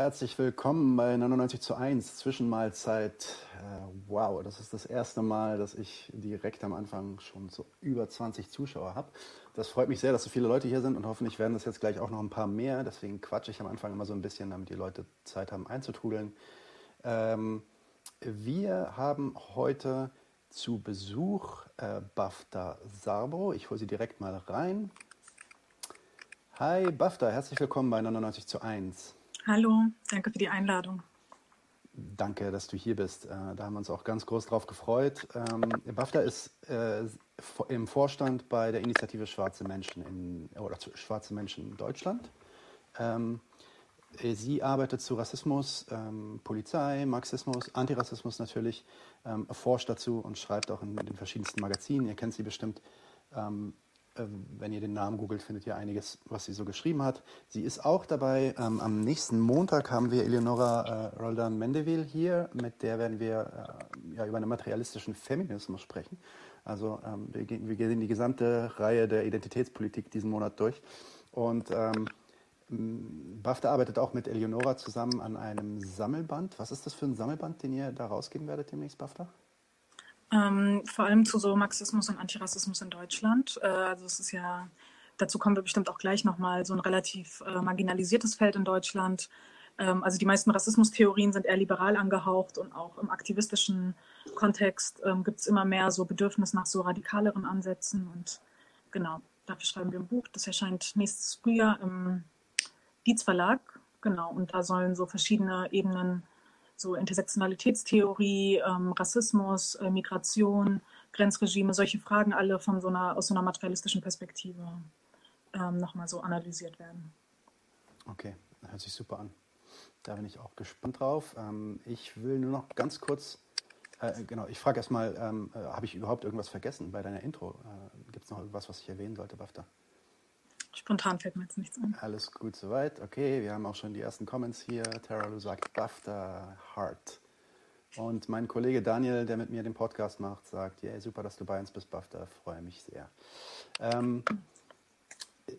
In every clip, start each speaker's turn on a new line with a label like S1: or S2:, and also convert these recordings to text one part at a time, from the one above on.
S1: Herzlich willkommen bei 99 zu 1 Zwischenmahlzeit. Äh, wow, das ist das erste Mal, dass ich direkt am Anfang schon so über 20 Zuschauer habe. Das freut mich sehr, dass so viele Leute hier sind und hoffentlich werden das jetzt gleich auch noch ein paar mehr. Deswegen quatsche ich am Anfang immer so ein bisschen, damit die Leute Zeit haben einzutrudeln. Ähm, wir haben heute zu Besuch äh, Bafta Sarbo. Ich hole sie direkt mal rein. Hi Bafta, herzlich willkommen bei 99 zu 1.
S2: Hallo, danke für die Einladung.
S1: Danke, dass du hier bist. Äh, da haben wir uns auch ganz groß drauf gefreut. Ähm, BAFTA ist äh, im Vorstand bei der Initiative Schwarze Menschen in, oder Schwarze Menschen in Deutschland. Ähm, sie arbeitet zu Rassismus, ähm, Polizei, Marxismus, Antirassismus natürlich, forscht dazu und schreibt auch in den verschiedensten Magazinen. Ihr kennt sie bestimmt. Äh, wenn ihr den Namen googelt, findet ihr einiges, was sie so geschrieben hat. Sie ist auch dabei. Ähm, am nächsten Montag haben wir Eleonora äh, Roldan Mendeville hier, mit der werden wir äh, ja, über einen materialistischen Feminismus sprechen. Also ähm, wir, gehen, die gesamte Reihe der Identitätspolitik diesen Monat durch. Und ähm, BAFTA arbeitet auch mit Eleonora zusammen an einem Sammelband. Was ist das für ein Sammelband, den ihr da rausgeben werdet demnächst, BAFTA?
S2: Ähm, vor allem zu so Marxismus und Antirassismus in Deutschland. Äh, also es ist ja, dazu kommen wir bestimmt auch gleich nochmal, so ein relativ äh, marginalisiertes Feld in Deutschland. Ähm, also die meisten Rassismustheorien sind eher liberal angehaucht und auch im aktivistischen Kontext ähm, gibt es immer mehr so Bedürfnis nach so radikaleren Ansätzen. Und genau, dafür schreiben wir ein Buch. Das erscheint nächstes Frühjahr im Dietz Verlag. Genau, und da sollen so verschiedene Ebenen so Intersektionalitätstheorie, ähm, Rassismus, äh, Migration, Grenzregime, solche Fragen alle von so einer, aus so einer materialistischen Perspektive ähm, nochmal so analysiert werden.
S1: Okay, hört sich super an. Da bin ich auch gespannt drauf. Ähm, ich will nur noch ganz kurz, äh, genau, ich frage erstmal, ähm, äh, habe ich überhaupt irgendwas vergessen bei deiner Intro? Äh, Gibt es noch irgendwas, was ich erwähnen sollte, Bafta?
S2: Spontan fällt mir jetzt nichts ein.
S1: Alles gut soweit. Okay, wir haben auch schon die ersten Comments hier. Tara Lu sagt BAFTA Heart. Und mein Kollege Daniel, der mit mir den Podcast macht, sagt, yeah, super, dass du bei uns bist, BAFTA, freue mich sehr. Ähm,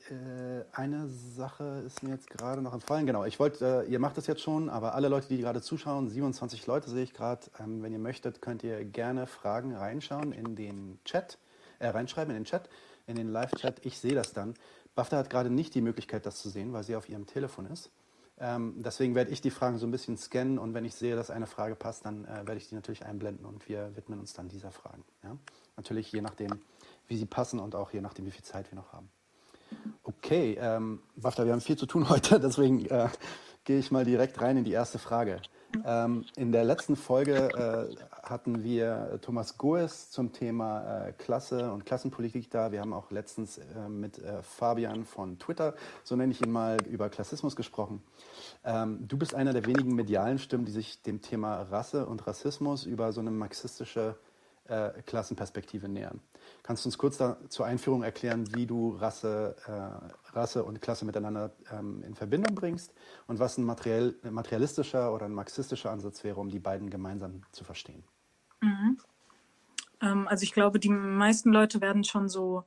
S1: äh, eine Sache ist mir jetzt gerade noch entfallen. Genau, ich wollte, äh, ihr macht das jetzt schon, aber alle Leute, die gerade zuschauen, 27 Leute sehe ich gerade, ähm, wenn ihr möchtet, könnt ihr gerne Fragen reinschauen in den Chat, äh, reinschreiben in den Chat, in den Live-Chat. Ich sehe das dann. BAFTA hat gerade nicht die Möglichkeit, das zu sehen, weil sie auf ihrem Telefon ist. Ähm, deswegen werde ich die Fragen so ein bisschen scannen und wenn ich sehe, dass eine Frage passt, dann äh, werde ich die natürlich einblenden und wir widmen uns dann dieser Fragen. Ja? Natürlich je nachdem, wie sie passen und auch je nachdem, wie viel Zeit wir noch haben. Okay, ähm, BAFTA, wir haben viel zu tun heute, deswegen äh, gehe ich mal direkt rein in die erste Frage. Ähm, in der letzten Folge äh, hatten wir Thomas Goes zum Thema äh, Klasse und Klassenpolitik da. Wir haben auch letztens äh, mit äh, Fabian von Twitter, so nenne ich ihn mal, über Klassismus gesprochen. Ähm, du bist einer der wenigen medialen Stimmen, die sich dem Thema Rasse und Rassismus über so eine marxistische äh, Klassenperspektive nähern. Kannst du uns kurz da, zur Einführung erklären, wie du Rasse, äh, Rasse und Klasse miteinander ähm, in Verbindung bringst und was ein materiell, materialistischer oder ein marxistischer Ansatz wäre, um die beiden gemeinsam zu verstehen?
S2: Mhm. Ähm, also ich glaube, die meisten Leute werden schon so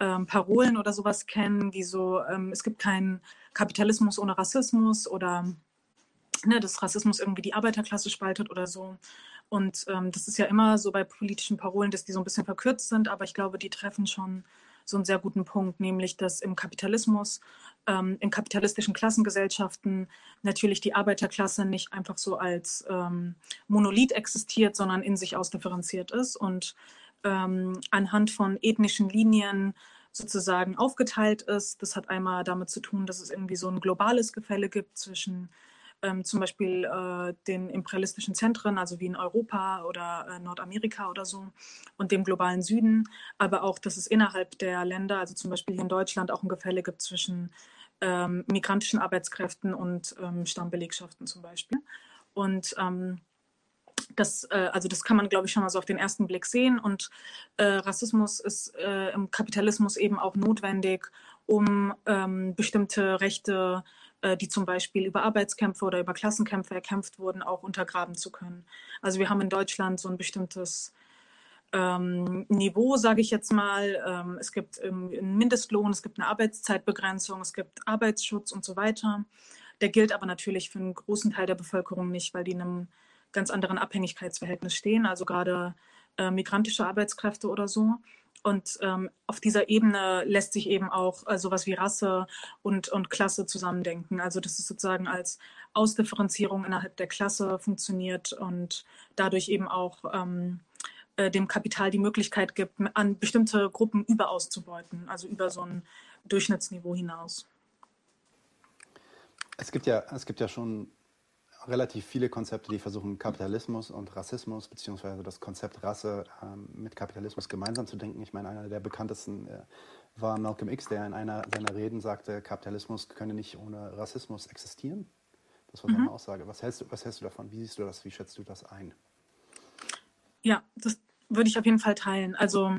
S2: ähm, Parolen oder sowas kennen, wie so, ähm, es gibt keinen Kapitalismus ohne Rassismus oder ne, dass Rassismus irgendwie die Arbeiterklasse spaltet oder so. Und ähm, das ist ja immer so bei politischen Parolen, dass die so ein bisschen verkürzt sind, aber ich glaube, die treffen schon so einen sehr guten Punkt, nämlich dass im Kapitalismus, ähm, in kapitalistischen Klassengesellschaften natürlich die Arbeiterklasse nicht einfach so als ähm, Monolith existiert, sondern in sich ausdifferenziert ist und ähm, anhand von ethnischen Linien sozusagen aufgeteilt ist. Das hat einmal damit zu tun, dass es irgendwie so ein globales Gefälle gibt zwischen ähm, zum Beispiel äh, den imperialistischen Zentren, also wie in Europa oder äh, Nordamerika oder so, und dem globalen Süden, aber auch, dass es innerhalb der Länder, also zum Beispiel hier in Deutschland, auch ein Gefälle gibt zwischen ähm, migrantischen Arbeitskräften und ähm, Stammbelegschaften zum Beispiel. Und ähm, das, äh, also das kann man, glaube ich, schon mal so auf den ersten Blick sehen. Und äh, Rassismus ist äh, im Kapitalismus eben auch notwendig, um ähm, bestimmte Rechte äh, die zum Beispiel über Arbeitskämpfe oder über Klassenkämpfe erkämpft wurden, auch untergraben zu können. Also wir haben in Deutschland so ein bestimmtes ähm, Niveau, sage ich jetzt mal. Ähm, es gibt ähm, einen Mindestlohn, es gibt eine Arbeitszeitbegrenzung, es gibt Arbeitsschutz und so weiter. Der gilt aber natürlich für einen großen Teil der Bevölkerung nicht, weil die in einem ganz anderen Abhängigkeitsverhältnis stehen, also gerade äh, migrantische Arbeitskräfte oder so. Und ähm, auf dieser Ebene lässt sich eben auch äh, sowas wie Rasse und, und Klasse zusammendenken. Also dass es sozusagen als Ausdifferenzierung innerhalb der Klasse funktioniert und dadurch eben auch ähm, äh, dem Kapital die Möglichkeit gibt, an bestimmte Gruppen überauszubeuten, also über so ein Durchschnittsniveau hinaus.
S1: Es gibt ja, es gibt ja schon relativ viele Konzepte, die versuchen, Kapitalismus und Rassismus beziehungsweise das Konzept Rasse ähm, mit Kapitalismus gemeinsam zu denken. Ich meine, einer der bekanntesten äh, war Malcolm X, der in einer seiner Reden sagte, Kapitalismus könne nicht ohne Rassismus existieren. Das war seine mhm. Aussage. Was hältst, du, was hältst du davon? Wie siehst du das? Wie schätzt du das ein?
S2: Ja, das würde ich auf jeden Fall teilen. Also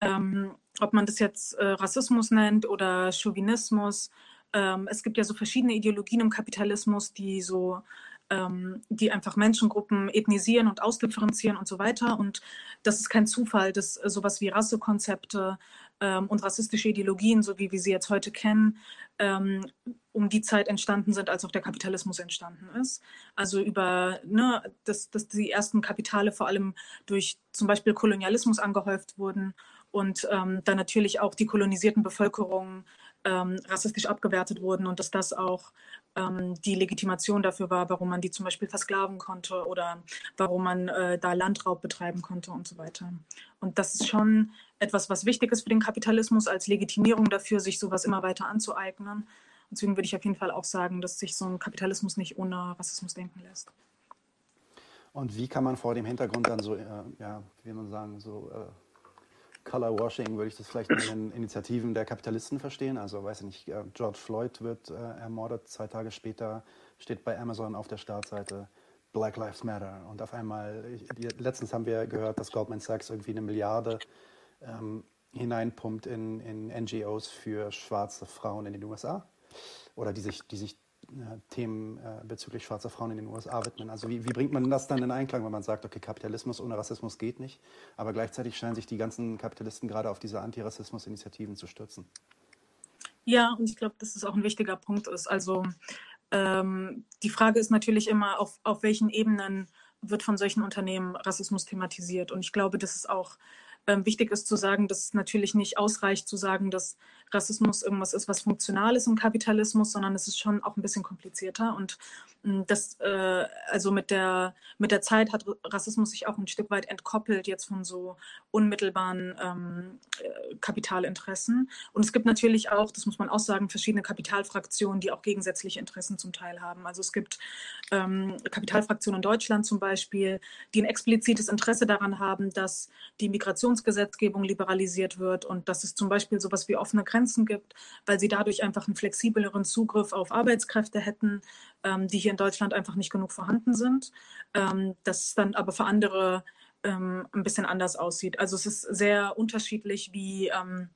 S2: ähm, ob man das jetzt äh, Rassismus nennt oder Chauvinismus, ähm, es gibt ja so verschiedene Ideologien im Kapitalismus, die so ähm, die einfach Menschengruppen ethnisieren und ausdifferenzieren und so weiter. Und das ist kein Zufall, dass sowas wie Rassekonzepte ähm, und rassistische Ideologien, so wie wir sie jetzt heute kennen, ähm, um die Zeit entstanden sind, als auch der Kapitalismus entstanden ist. Also über, ne, dass, dass die ersten Kapitale vor allem durch zum Beispiel Kolonialismus angehäuft wurden und ähm, dann natürlich auch die kolonisierten Bevölkerungen ähm, rassistisch abgewertet wurden und dass das auch ähm, die Legitimation dafür war, warum man die zum Beispiel versklaven konnte oder warum man äh, da Landraub betreiben konnte und so weiter. Und das ist schon etwas, was wichtig ist für den Kapitalismus als Legitimierung dafür, sich sowas immer weiter anzueignen. deswegen würde ich auf jeden Fall auch sagen, dass sich so ein Kapitalismus nicht ohne Rassismus denken lässt.
S1: Und wie kann man vor dem Hintergrund dann so, äh, ja, wie man sagen, so äh Color Washing würde ich das vielleicht in den Initiativen der Kapitalisten verstehen. Also weiß ich nicht, äh, George Floyd wird äh, ermordet, zwei Tage später steht bei Amazon auf der Startseite Black Lives Matter. Und auf einmal, ich, letztens haben wir gehört, dass Goldman Sachs irgendwie eine Milliarde ähm, hineinpumpt in, in NGOs für schwarze Frauen in den USA oder die sich, die sich Themen äh, bezüglich schwarzer Frauen in den USA widmen. Also wie, wie, bringt man das dann in Einklang, wenn man sagt, okay, Kapitalismus ohne Rassismus geht nicht, aber gleichzeitig scheinen sich die ganzen Kapitalisten gerade auf diese Antirassismus-Initiativen zu stürzen?
S2: Ja, und ich glaube, dass es auch ein wichtiger Punkt ist. Also ähm, die Frage ist natürlich immer, auf, auf welchen Ebenen wird von solchen Unternehmen Rassismus thematisiert. Und ich glaube, dass es auch ähm, wichtig ist zu sagen, dass es natürlich nicht ausreicht zu sagen, dass Rassismus irgendwas ist, was funktional ist im Kapitalismus, sondern es ist schon auch ein bisschen komplizierter. Und hm, das, äh, also mit der, mit der Zeit hat Rassismus sich auch ein Stück weit entkoppelt jetzt von so unmittelbaren ähm, äh, Kapitalinteressen. Und es gibt natürlich auch, das muss man auch sagen, verschiedene Kapitalfraktionen, die auch gegensätzliche Interessen zum Teil haben. Also es gibt ähm, Kapitalfraktionen in Deutschland zum Beispiel, die ein explizites Interesse daran haben, dass die Migrationsgesetzgebung liberalisiert wird und dass es zum Beispiel sowas wie offene Grenzen gibt, weil sie dadurch einfach einen flexibleren Zugriff auf Arbeitskräfte hätten, ähm, die hier in Deutschland einfach nicht genug vorhanden sind. Ähm, das dann aber für andere ähm, ein bisschen anders aussieht. Also es ist sehr unterschiedlich, wie ähm,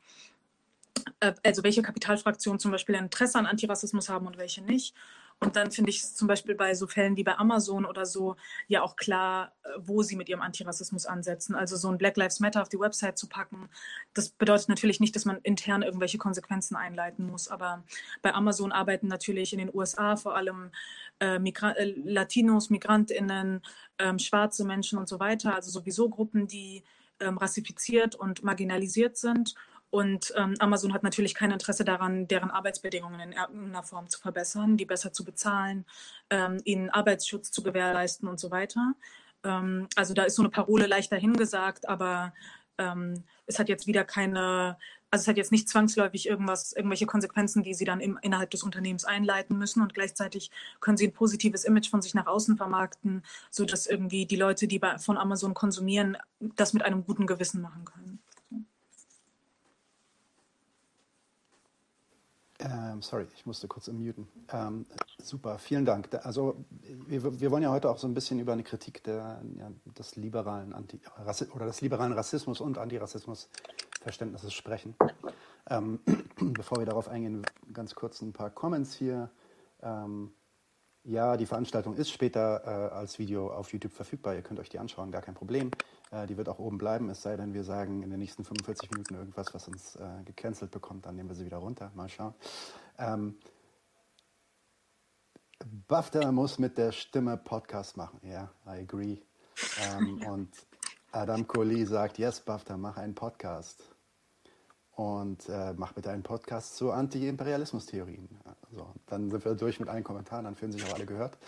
S2: äh, also welche Kapitalfraktionen zum Beispiel Interesse an Antirassismus haben und welche nicht. Und dann finde ich es zum Beispiel bei so Fällen wie bei Amazon oder so ja auch klar, äh, wo sie mit ihrem Antirassismus ansetzen. Also so ein Black Lives Matter auf die Website zu packen, das bedeutet natürlich nicht, dass man intern irgendwelche Konsequenzen einleiten muss. Aber bei Amazon arbeiten natürlich in den USA vor allem äh, Migra äh, Latinos, Migrantinnen, ähm, schwarze Menschen und so weiter. Also sowieso Gruppen, die ähm, rassifiziert und marginalisiert sind. Und ähm, Amazon hat natürlich kein Interesse daran, deren Arbeitsbedingungen in irgendeiner Form zu verbessern, die besser zu bezahlen, ähm, ihnen Arbeitsschutz zu gewährleisten und so weiter. Ähm, also da ist so eine Parole leicht dahingesagt, aber ähm, es hat jetzt wieder keine, also es hat jetzt nicht zwangsläufig irgendwas, irgendwelche Konsequenzen, die sie dann im, innerhalb des Unternehmens einleiten müssen und gleichzeitig können sie ein positives Image von sich nach außen vermarkten, sodass irgendwie die Leute, die bei, von Amazon konsumieren, das mit einem guten Gewissen machen können.
S1: Ähm, sorry, ich musste kurz muten. Ähm, super, vielen Dank. Also wir, wir, wollen ja heute auch so ein bisschen über eine Kritik der, ja, des liberalen Anti oder des liberalen Rassismus und Antirassismus-Verständnisses sprechen. Ähm, bevor wir darauf eingehen, ganz kurz ein paar Comments hier. Ähm, ja, die Veranstaltung ist später äh, als Video auf YouTube verfügbar. Ihr könnt euch die anschauen, gar kein Problem. Äh, die wird auch oben bleiben, es sei denn, wir sagen in den nächsten 45 Minuten irgendwas, was uns äh, gecancelt bekommt, dann nehmen wir sie wieder runter. Mal schauen. Ähm, BAFTA muss mit der Stimme Podcast machen. Ja, yeah, I agree. Ähm, und Adam Kohli sagt, yes, BAFTA, mach einen Podcast. Und äh, mach bitte einen Podcast zu Anti-Imperialismus-Theorien. Also, dann sind wir durch mit allen Kommentaren, dann fühlen sich auch alle gehört.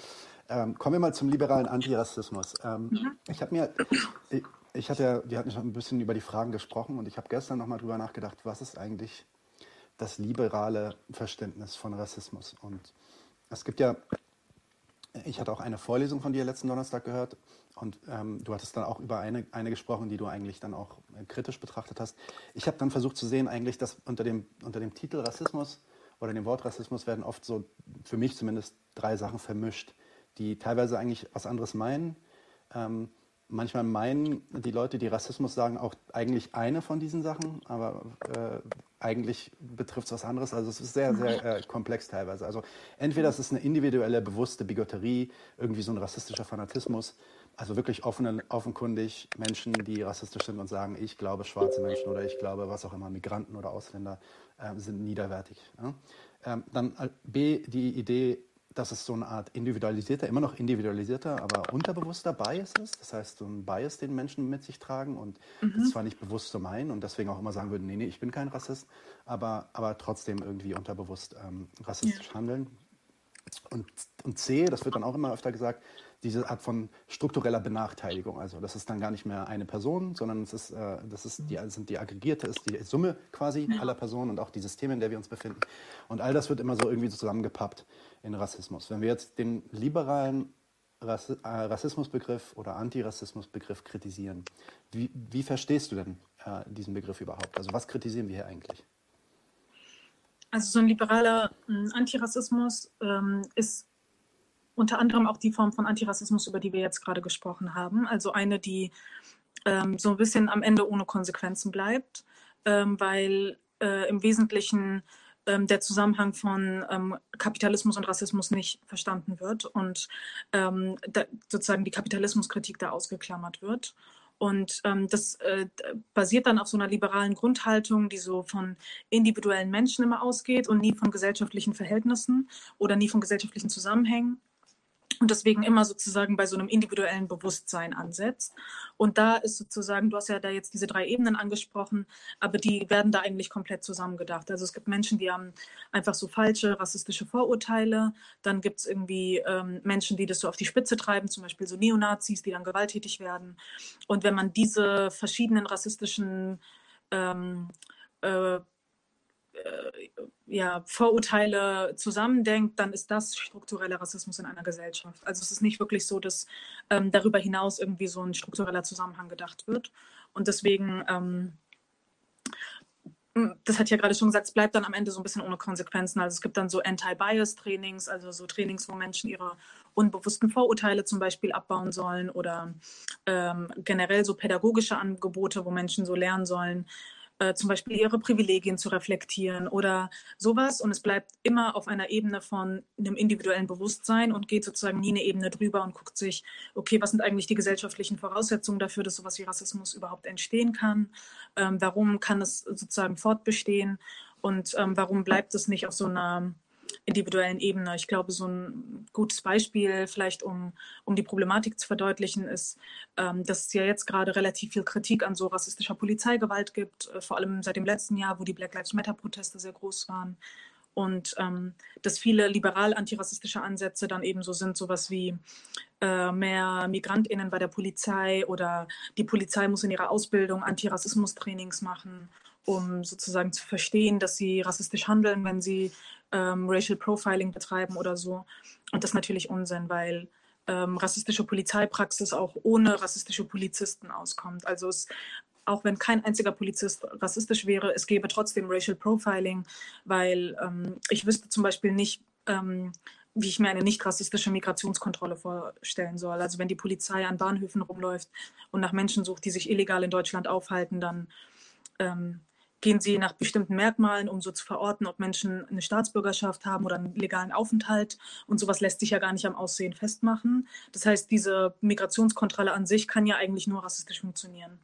S1: Ähm, kommen wir mal zum liberalen Antirassismus. Ähm, mhm. Ich habe mir, ich, ich, hatte ja, wir hatten schon ein bisschen über die Fragen gesprochen und ich habe gestern nochmal drüber nachgedacht, was ist eigentlich das liberale Verständnis von Rassismus? Und es gibt ja, ich hatte auch eine Vorlesung von dir letzten Donnerstag gehört und ähm, du hattest dann auch über eine, eine gesprochen, die du eigentlich dann auch äh, kritisch betrachtet hast. Ich habe dann versucht zu sehen, eigentlich, dass unter dem, unter dem Titel Rassismus oder dem Wort Rassismus werden oft so, für mich zumindest, drei Sachen vermischt die teilweise eigentlich was anderes meinen. Ähm, manchmal meinen die Leute, die Rassismus sagen, auch eigentlich eine von diesen Sachen, aber äh, eigentlich betrifft es was anderes. Also es ist sehr, sehr äh, komplex teilweise. Also entweder es ist eine individuelle, bewusste Bigotterie, irgendwie so ein rassistischer Fanatismus, also wirklich offen, offenkundig Menschen, die rassistisch sind und sagen, ich glaube, schwarze Menschen oder ich glaube, was auch immer, Migranten oder Ausländer äh, sind niederwertig. Ja? Ähm, dann äh, B, die Idee, dass es so eine Art individualisierter, immer noch individualisierter, aber unterbewusster Bias ist. Das heißt, so ein Bias, den Menschen mit sich tragen und mhm. das zwar nicht bewusst so meinen und deswegen auch immer sagen würden, nee, nee, ich bin kein Rassist, aber, aber trotzdem irgendwie unterbewusst ähm, rassistisch ja. handeln. Und, und C, das wird dann auch immer öfter gesagt, diese Art von struktureller Benachteiligung. Also das ist dann gar nicht mehr eine Person, sondern es ist, äh, das ist die, sind die aggregierte, ist die Summe quasi aller Personen und auch die Systeme, in der wir uns befinden. Und all das wird immer so irgendwie zusammengepappt in Rassismus. Wenn wir jetzt den liberalen Rass, äh, Rassismusbegriff oder Antirassismusbegriff kritisieren, wie, wie verstehst du denn äh, diesen Begriff überhaupt? Also was kritisieren wir hier eigentlich?
S2: Also so ein liberaler äh, Antirassismus ähm, ist unter anderem auch die Form von Antirassismus, über die wir jetzt gerade gesprochen haben. Also eine, die ähm, so ein bisschen am Ende ohne Konsequenzen bleibt, ähm, weil äh, im Wesentlichen ähm, der Zusammenhang von ähm, Kapitalismus und Rassismus nicht verstanden wird und ähm, sozusagen die Kapitalismuskritik da ausgeklammert wird. Und ähm, das äh, basiert dann auf so einer liberalen Grundhaltung, die so von individuellen Menschen immer ausgeht und nie von gesellschaftlichen Verhältnissen oder nie von gesellschaftlichen Zusammenhängen und deswegen immer sozusagen bei so einem individuellen Bewusstsein ansetzt. Und da ist sozusagen, du hast ja da jetzt diese drei Ebenen angesprochen, aber die werden da eigentlich komplett zusammengedacht. Also es gibt Menschen, die haben einfach so falsche rassistische Vorurteile. Dann gibt es irgendwie ähm, Menschen, die das so auf die Spitze treiben, zum Beispiel so Neonazis, die dann gewalttätig werden. Und wenn man diese verschiedenen rassistischen ähm, äh, ja, Vorurteile zusammendenkt, dann ist das struktureller Rassismus in einer Gesellschaft. Also es ist nicht wirklich so, dass ähm, darüber hinaus irgendwie so ein struktureller Zusammenhang gedacht wird. Und deswegen, ähm, das hat ja gerade schon gesagt, es bleibt dann am Ende so ein bisschen ohne Konsequenzen. Also es gibt dann so Anti-Bias-Trainings, also so Trainings, wo Menschen ihre unbewussten Vorurteile zum Beispiel abbauen sollen oder ähm, generell so pädagogische Angebote, wo Menschen so lernen sollen, äh, zum Beispiel ihre Privilegien zu reflektieren oder sowas. Und es bleibt immer auf einer Ebene von einem individuellen Bewusstsein und geht sozusagen nie eine Ebene drüber und guckt sich, okay, was sind eigentlich die gesellschaftlichen Voraussetzungen dafür, dass sowas wie Rassismus überhaupt entstehen kann? Ähm, warum kann es sozusagen fortbestehen? Und ähm, warum bleibt es nicht auf so einer individuellen Ebene. Ich glaube, so ein gutes Beispiel, vielleicht um, um die Problematik zu verdeutlichen, ist, ähm, dass es ja jetzt gerade relativ viel Kritik an so rassistischer Polizeigewalt gibt, äh, vor allem seit dem letzten Jahr, wo die Black Lives Matter-Proteste sehr groß waren. Und ähm, dass viele liberal-antirassistische Ansätze dann eben so sind, sowas wie äh, mehr MigrantInnen bei der Polizei oder die Polizei muss in ihrer Ausbildung Antirassismus-Trainings machen um sozusagen zu verstehen, dass sie rassistisch handeln, wenn sie ähm, Racial Profiling betreiben oder so. Und das ist natürlich Unsinn, weil ähm, rassistische Polizeipraxis auch ohne rassistische Polizisten auskommt. Also es, auch wenn kein einziger Polizist rassistisch wäre, es gäbe trotzdem Racial Profiling, weil ähm, ich wüsste zum Beispiel nicht, ähm, wie ich mir eine nicht rassistische Migrationskontrolle vorstellen soll. Also wenn die Polizei an Bahnhöfen rumläuft und nach Menschen sucht, die sich illegal in Deutschland aufhalten, dann ähm, gehen sie nach bestimmten Merkmalen, um so zu verorten, ob Menschen eine Staatsbürgerschaft haben oder einen legalen Aufenthalt. Und sowas lässt sich ja gar nicht am Aussehen festmachen. Das heißt, diese Migrationskontrolle an sich kann ja eigentlich nur rassistisch funktionieren,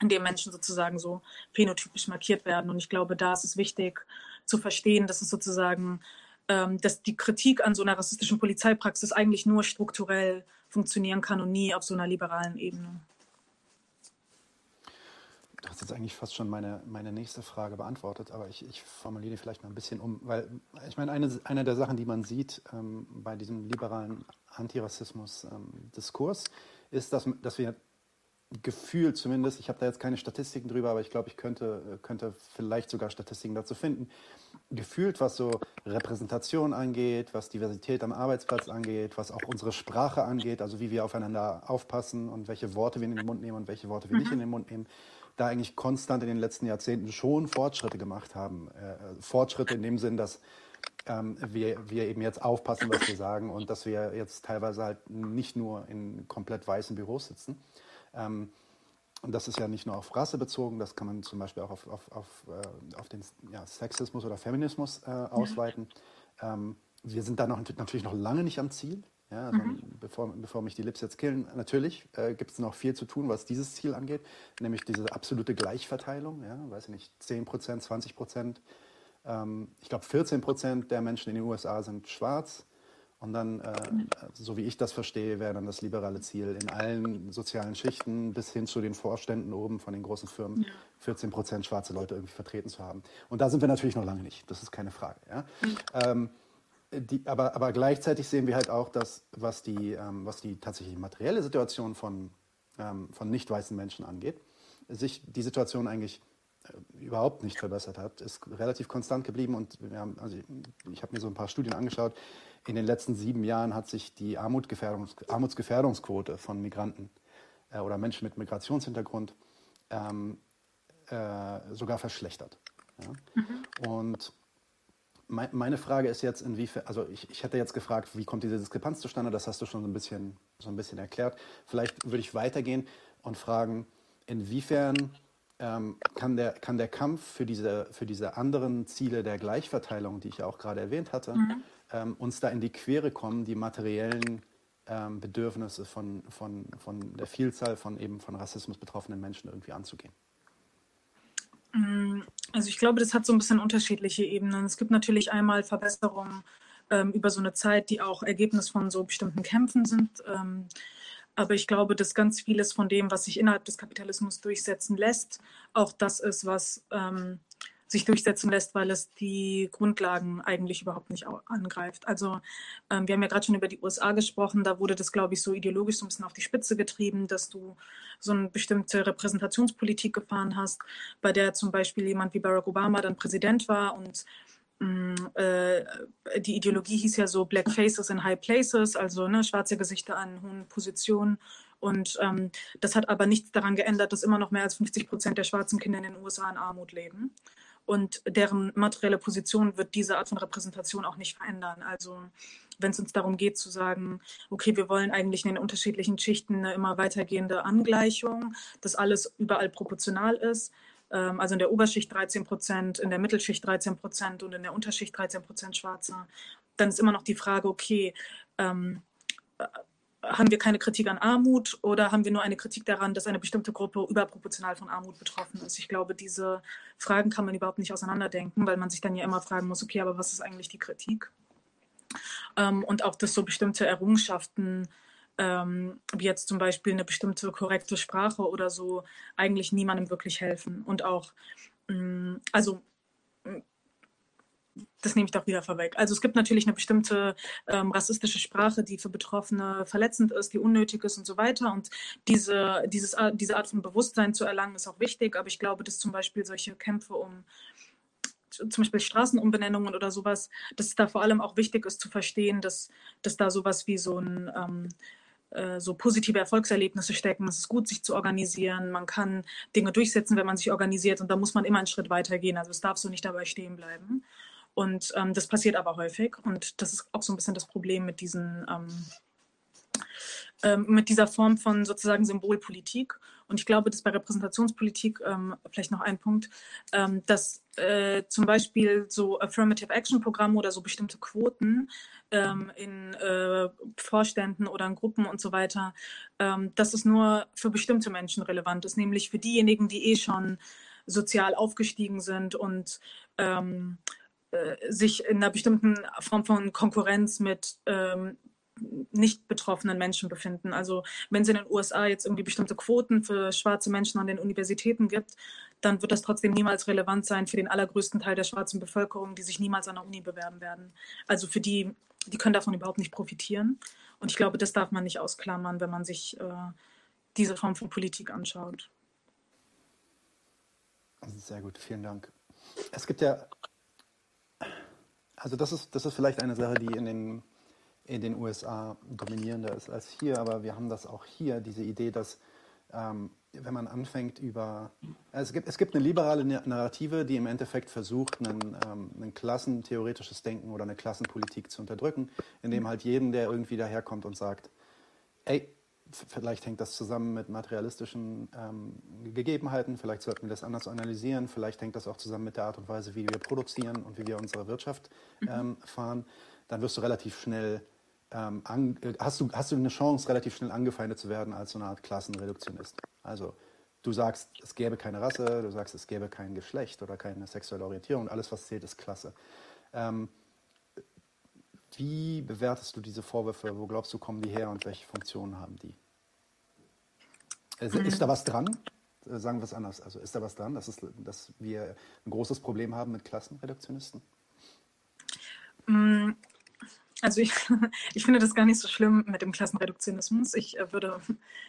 S2: indem Menschen sozusagen so phänotypisch markiert werden. Und ich glaube, da ist es wichtig zu verstehen, dass es sozusagen ähm, dass die Kritik an so einer rassistischen Polizeipraxis eigentlich nur strukturell funktionieren kann und nie auf so einer liberalen Ebene.
S1: Du hast jetzt eigentlich fast schon meine, meine nächste Frage beantwortet, aber ich, ich formuliere die vielleicht mal ein bisschen um, weil ich meine, eine, eine der Sachen, die man sieht ähm, bei diesem liberalen Antirassismus-Diskurs, ähm, ist, dass, dass wir gefühlt zumindest, ich habe da jetzt keine Statistiken drüber, aber ich glaube, ich könnte, könnte vielleicht sogar Statistiken dazu finden, gefühlt, was so Repräsentation angeht, was Diversität am Arbeitsplatz angeht, was auch unsere Sprache angeht, also wie wir aufeinander aufpassen und welche Worte wir in den Mund nehmen und welche Worte wir mhm. nicht in den Mund nehmen, da eigentlich konstant in den letzten Jahrzehnten schon Fortschritte gemacht haben. Äh, Fortschritte in dem Sinn, dass ähm, wir, wir eben jetzt aufpassen, was wir sagen und dass wir jetzt teilweise halt nicht nur in komplett weißen Büros sitzen. Ähm, und das ist ja nicht nur auf Rasse bezogen, das kann man zum Beispiel auch auf, auf, auf, äh, auf den ja, Sexismus oder Feminismus äh, ausweiten. Ja. Ähm, wir sind da noch, natürlich noch lange nicht am Ziel. Ja, also mhm. bevor, bevor mich die Lips jetzt killen, natürlich äh, gibt es noch viel zu tun, was dieses Ziel angeht, nämlich diese absolute Gleichverteilung. Ja, weiß ich nicht, 10 Prozent, 20 Prozent. Ähm, ich glaube, 14 Prozent der Menschen in den USA sind schwarz. Und dann, äh, so wie ich das verstehe, wäre dann das liberale Ziel in allen sozialen Schichten bis hin zu den Vorständen oben von den großen Firmen, ja. 14 Prozent schwarze Leute irgendwie vertreten zu haben. Und da sind wir natürlich noch lange nicht, das ist keine Frage. Ja? Mhm. Ähm, die, aber, aber gleichzeitig sehen wir halt auch, dass was die, ähm, was die tatsächlich materielle Situation von, ähm, von nicht weißen Menschen angeht, sich die Situation eigentlich äh, überhaupt nicht verbessert hat, ist relativ konstant geblieben und haben, also ich, ich habe mir so ein paar Studien angeschaut, in den letzten sieben Jahren hat sich die Armutsgefährdungs Armutsgefährdungsquote von Migranten äh, oder Menschen mit Migrationshintergrund ähm, äh, sogar verschlechtert. Ja? Mhm. Und meine Frage ist jetzt, inwiefern, also ich, ich hätte jetzt gefragt, wie kommt diese Diskrepanz zustande? Das hast du schon so ein bisschen, so ein bisschen erklärt. Vielleicht würde ich weitergehen und fragen, inwiefern ähm, kann, der, kann der Kampf für diese, für diese anderen Ziele der Gleichverteilung, die ich ja auch gerade erwähnt hatte, mhm ähm, uns da in die Quere kommen, die materiellen ähm, Bedürfnisse von, von, von der Vielzahl von eben von Rassismus betroffenen Menschen irgendwie anzugehen?
S2: Mm, also ich glaube, das hat so ein bisschen unterschiedliche Ebenen. Es gibt natürlich einmal Verbesserungen ähm, über so eine Zeit, die auch Ergebnis von so bestimmten Kämpfen sind. Ähm, aber ich glaube, dass ganz vieles von dem, was sich innerhalb des Kapitalismus durchsetzen lässt, auch das ist, was ähm, sich durchsetzen lässt, weil es die Grundlagen eigentlich überhaupt nicht angreift. Also ähm, wir haben ja gerade schon über die USA gesprochen, da wurde das, glaube ich, so ideologisch so ein bisschen auf die Spitze getrieben, dass du so eine bestimmte Repräsentationspolitik gefahren hast, bei der zum Beispiel jemand wie Barack Obama dann Präsident war und mm, äh, die Ideologie hieß ja so Black Faces in High Places, also ne, schwarze Gesichter an hohen Positionen. Und ähm, das hat aber nichts daran geändert, dass immer noch mehr als 50 Prozent der schwarzen Kinder in den USA in Armut leben und deren materielle Position wird diese Art von Repräsentation auch nicht verändern. Also wenn es uns darum geht zu sagen, okay, wir wollen eigentlich in den unterschiedlichen Schichten eine immer weitergehende Angleichung, dass alles überall proportional ist. Ähm, also in der Oberschicht 13 Prozent, in der Mittelschicht 13 Prozent und in der Unterschicht 13 Prozent Schwarze. Dann ist immer noch die Frage, okay, ähm, haben wir keine Kritik an Armut oder haben wir nur eine Kritik daran, dass eine bestimmte Gruppe überproportional von Armut betroffen ist? Ich glaube, diese Fragen kann man überhaupt nicht auseinanderdenken, weil man sich dann ja immer fragen muss, okay, aber was ist eigentlich die Kritik? Ähm, und auch, dass so bestimmte Errungenschaften, ähm, wie jetzt zum Beispiel eine bestimmte korrekte Sprache oder so, eigentlich niemandem wirklich helfen. Und auch, mh, mm, also das nehme ich doch wieder vorweg. Also es gibt natürlich eine bestimmte ähm, rassistische Sprache, die für Betroffene verletzend ist, die unnötig ist und so weiter. Und diese, dieses, diese Art von Bewusstsein zu erlangen, ist auch wichtig. Aber ich glaube, dass zum Beispiel solche Kämpfe um zum Beispiel Straßenumbenennungen oder sowas, dass es da vor allem auch wichtig ist zu verstehen, dass, dass da sowas wie so ein ähm, äh, so positive Erfolgserlebnisse stecken. Es ist gut, sich zu organisieren. Man kann Dinge durchsetzen, wenn man sich organisiert. Und da muss man immer einen Schritt weiter gehen. Also es darf so nicht dabei stehen bleiben. Und ähm, das passiert aber häufig. Und das ist auch so ein bisschen das Problem mit diesen ähm, ähm, mit dieser Form von sozusagen Symbolpolitik. Und ich glaube, dass bei Repräsentationspolitik, ähm, vielleicht noch ein Punkt, ähm, dass äh, zum Beispiel so Affirmative Action Programme oder so bestimmte Quoten ähm, in äh, Vorständen oder in Gruppen und so weiter, ähm, dass es nur für bestimmte Menschen relevant ist, nämlich für diejenigen, die eh schon sozial aufgestiegen sind und sich in einer bestimmten Form von Konkurrenz mit ähm, nicht betroffenen Menschen befinden. Also wenn es in den USA jetzt irgendwie bestimmte Quoten für schwarze Menschen an den Universitäten gibt, dann wird das trotzdem niemals relevant sein für den allergrößten Teil der schwarzen Bevölkerung, die sich niemals an der Uni bewerben werden. Also für die, die können davon überhaupt nicht profitieren. Und ich glaube, das darf man nicht ausklammern, wenn man sich äh, diese Form von Politik anschaut.
S1: Sehr gut, vielen Dank. Es gibt ja, also das ist, das ist vielleicht eine Sache, die in den, in den USA dominierender ist als hier, aber wir haben das auch hier, diese Idee, dass ähm, wenn man anfängt über, es gibt, es gibt eine liberale Narrative, die im Endeffekt versucht, einen, ähm, ein klassentheoretisches Denken oder eine Klassenpolitik zu unterdrücken, indem halt jeden, der irgendwie daherkommt und sagt, ey, Vielleicht hängt das zusammen mit materialistischen ähm, Gegebenheiten, vielleicht sollten wir das anders analysieren, vielleicht hängt das auch zusammen mit der Art und Weise, wie wir produzieren und wie wir unsere Wirtschaft mhm. ähm, fahren. Dann wirst du relativ schnell, ähm, an, äh, hast, du, hast du eine Chance, relativ schnell angefeindet zu werden als so eine Art Klassenreduktionist. Also du sagst, es gäbe keine Rasse, du sagst, es gäbe kein Geschlecht oder keine sexuelle Orientierung, alles, was zählt, ist Klasse. Wie bewertest du diese Vorwürfe? Wo glaubst du, kommen die her und welche Funktionen haben die? Ist, mhm. ist da was dran? Äh, sagen wir es anders. Also ist da was dran, dass, es, dass wir ein großes Problem haben mit Klassenreduktionisten?
S2: Mm, also ich, ich finde das gar nicht so schlimm mit dem Klassenreduktionismus. Ich äh, würde,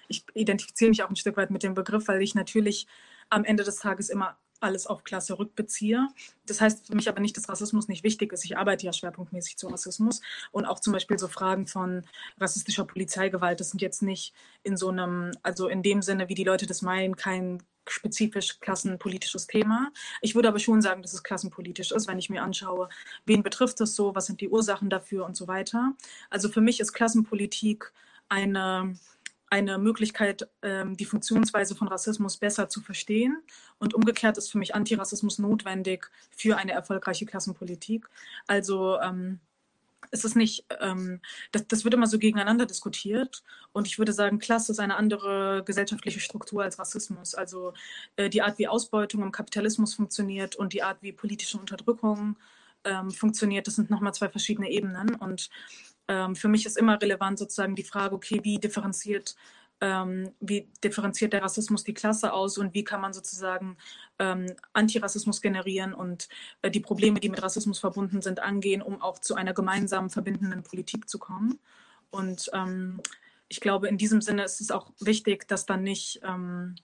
S2: ich identifiziere mich auch ein Stück weit mit dem Begriff, weil ich natürlich am Ende des Tages immer alles auf Klasse rückbeziehe. Das heißt für mich aber nicht, dass Rassismus nicht wichtig ist. Ich arbeite ja schwerpunktmäßig zu Rassismus und auch zum Beispiel so Fragen von rassistischer Polizeigewalt. Das sind jetzt nicht in so einem, also in dem Sinne, wie die Leute das meinen, kein spezifisch klassenpolitisches Thema. Ich würde aber schon sagen, dass es klassenpolitisch ist, wenn ich mir anschaue, wen betrifft es so, was sind die Ursachen dafür und so weiter. Also für mich ist Klassenpolitik eine eine Möglichkeit, ähm, die Funktionsweise von Rassismus besser zu verstehen. Und umgekehrt ist für mich Antirassismus notwendig für eine erfolgreiche Klassenpolitik. Also ähm, es ist nicht, ähm, das, das wird immer so gegeneinander diskutiert. Und ich würde sagen, Klasse ist eine andere gesellschaftliche Struktur als Rassismus. Also äh, die Art, wie Ausbeutung im Kapitalismus funktioniert und die Art, wie politische Unterdrückung ähm, funktioniert, das sind nochmal zwei verschiedene Ebenen. Und ähm, für mich ist immer relevant sozusagen die Frage, okay, wie differenziert, ähm, wie differenziert der Rassismus die Klasse aus und wie kann man sozusagen ähm, Antirassismus generieren und äh, die Probleme, die mit Rassismus verbunden sind, angehen, um auch zu einer gemeinsamen verbindenden Politik zu kommen. Und ähm, ich glaube, in diesem Sinne ist es auch wichtig, dass dann nicht ähm,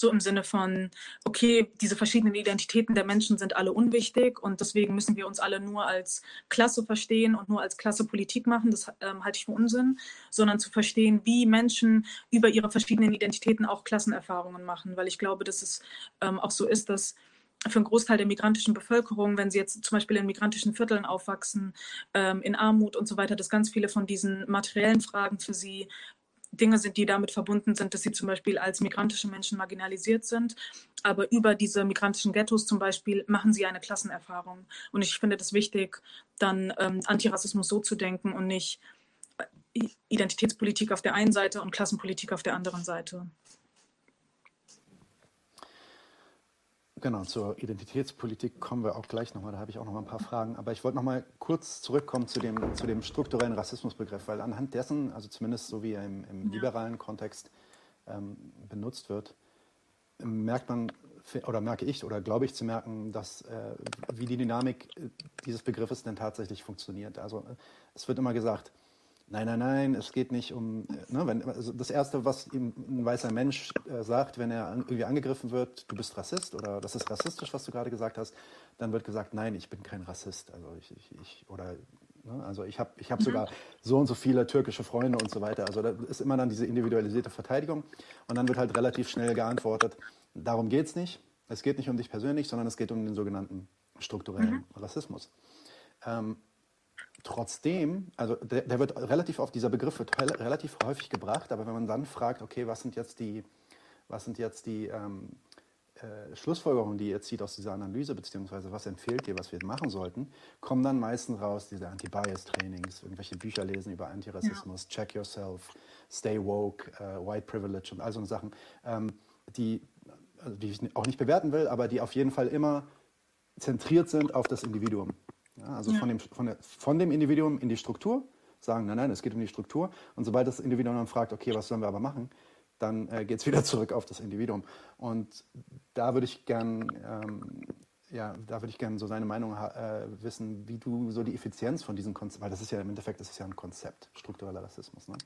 S2: so im Sinne von, okay, diese verschiedenen Identitäten der Menschen sind alle unwichtig und deswegen müssen wir uns alle nur als Klasse verstehen und nur als Klasse Politik machen, das ähm, halte ich für Unsinn, sondern zu verstehen, wie Menschen über ihre verschiedenen Identitäten auch Klassenerfahrungen machen, weil ich glaube, dass es ähm, auch so ist, dass für einen Großteil der migrantischen Bevölkerung, wenn sie jetzt zum Beispiel in migrantischen Vierteln aufwachsen, ähm, in Armut und so weiter, dass ganz viele von diesen materiellen Fragen für sie Dinge sind, die damit verbunden sind, dass sie zum Beispiel als migrantische Menschen marginalisiert sind. Aber über diese migrantischen Ghettos zum Beispiel machen sie eine Klassenerfahrung. Und ich finde das wichtig, dann ähm, Antirassismus so zu denken und nicht äh, Identitätspolitik auf der einen Seite und Klassenpolitik auf der anderen Seite.
S1: Genau, zur Identitätspolitik kommen wir auch gleich nochmal, da habe ich auch noch mal ein paar Fragen. Aber ich wollte noch mal kurz zurückkommen zu dem, zu dem strukturellen Rassismusbegriff, weil anhand dessen, also zumindest so wie er im, im liberalen Kontext ähm, benutzt wird, merkt man, oder merke ich oder glaube ich zu merken, dass, äh, wie die Dynamik äh, dieses Begriffes denn tatsächlich funktioniert. Also äh, es wird immer gesagt, Nein, nein, nein, es geht nicht um. Ne, wenn, also das Erste, was ihm ein weißer Mensch äh, sagt, wenn er irgendwie angegriffen wird, du bist Rassist oder das ist rassistisch, was du gerade gesagt hast, dann wird gesagt, nein, ich bin kein Rassist. Also ich, ich, ich oder ne, also ich habe ich hab mhm. sogar so und so viele türkische Freunde und so weiter. Also da ist immer dann diese individualisierte Verteidigung und dann wird halt relativ schnell geantwortet, darum geht es nicht. Es geht nicht um dich persönlich, sondern es geht um den sogenannten strukturellen mhm. Rassismus. Ähm, Trotzdem, also der, der, wird relativ oft, dieser Begriff wird relativ häufig gebracht, aber wenn man dann fragt, okay, was sind jetzt die, was sind jetzt die ähm, äh, Schlussfolgerungen, die ihr zieht aus dieser Analyse, beziehungsweise was empfiehlt ihr, was wir machen sollten, kommen dann meistens raus diese Anti-Bias-Trainings, irgendwelche Bücher lesen über Antirassismus, ja. Check Yourself, Stay Woke, äh, White Privilege und all so Sachen, ähm, die, also die ich auch nicht bewerten will, aber die auf jeden Fall immer zentriert sind auf das Individuum. Ja, also ja. Von, dem, von, der, von dem Individuum in die Struktur, sagen, nein, nein, es geht um die Struktur. Und sobald das Individuum dann fragt, okay, was sollen wir aber machen, dann äh, geht es wieder zurück auf das Individuum. Und da würde ich gern, ähm, ja, da würde ich gerne so seine Meinung äh, wissen, wie du so die Effizienz von diesem Konzept, weil das ist ja im Endeffekt, das ist ja ein Konzept, struktureller Rassismus. Ne?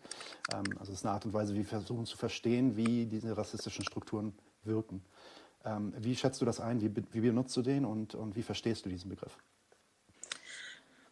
S1: Ähm, also es ist eine Art und Weise, wie wir versuchen zu verstehen, wie diese rassistischen Strukturen wirken. Ähm, wie schätzt du das ein? Wie, wie benutzt du den und, und wie verstehst du diesen Begriff?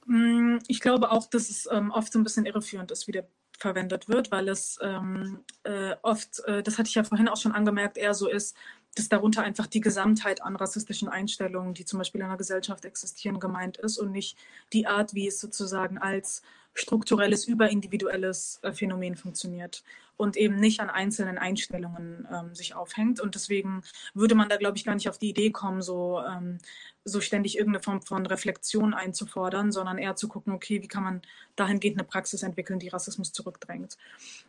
S2: Mm, ich glaube auch, dass es ähm, oft so ein bisschen irreführend ist, wie der verwendet wird, weil es ähm, äh, oft, äh, das hatte ich ja vorhin auch schon angemerkt, eher so ist, dass darunter einfach die Gesamtheit an rassistischen Einstellungen, die zum Beispiel in einer Gesellschaft existieren, gemeint ist und nicht die Art, wie es sozusagen als strukturelles, überindividuelles äh, Phänomen funktioniert und eben nicht an einzelnen Einstellungen ähm, sich aufhängt. Und deswegen würde man da, glaube ich, gar nicht auf die Idee kommen, so, ähm, so ständig irgendeine Form von Reflexion einzufordern, sondern eher zu gucken, okay, wie kann man dahingehend eine Praxis entwickeln, die Rassismus zurückdrängt.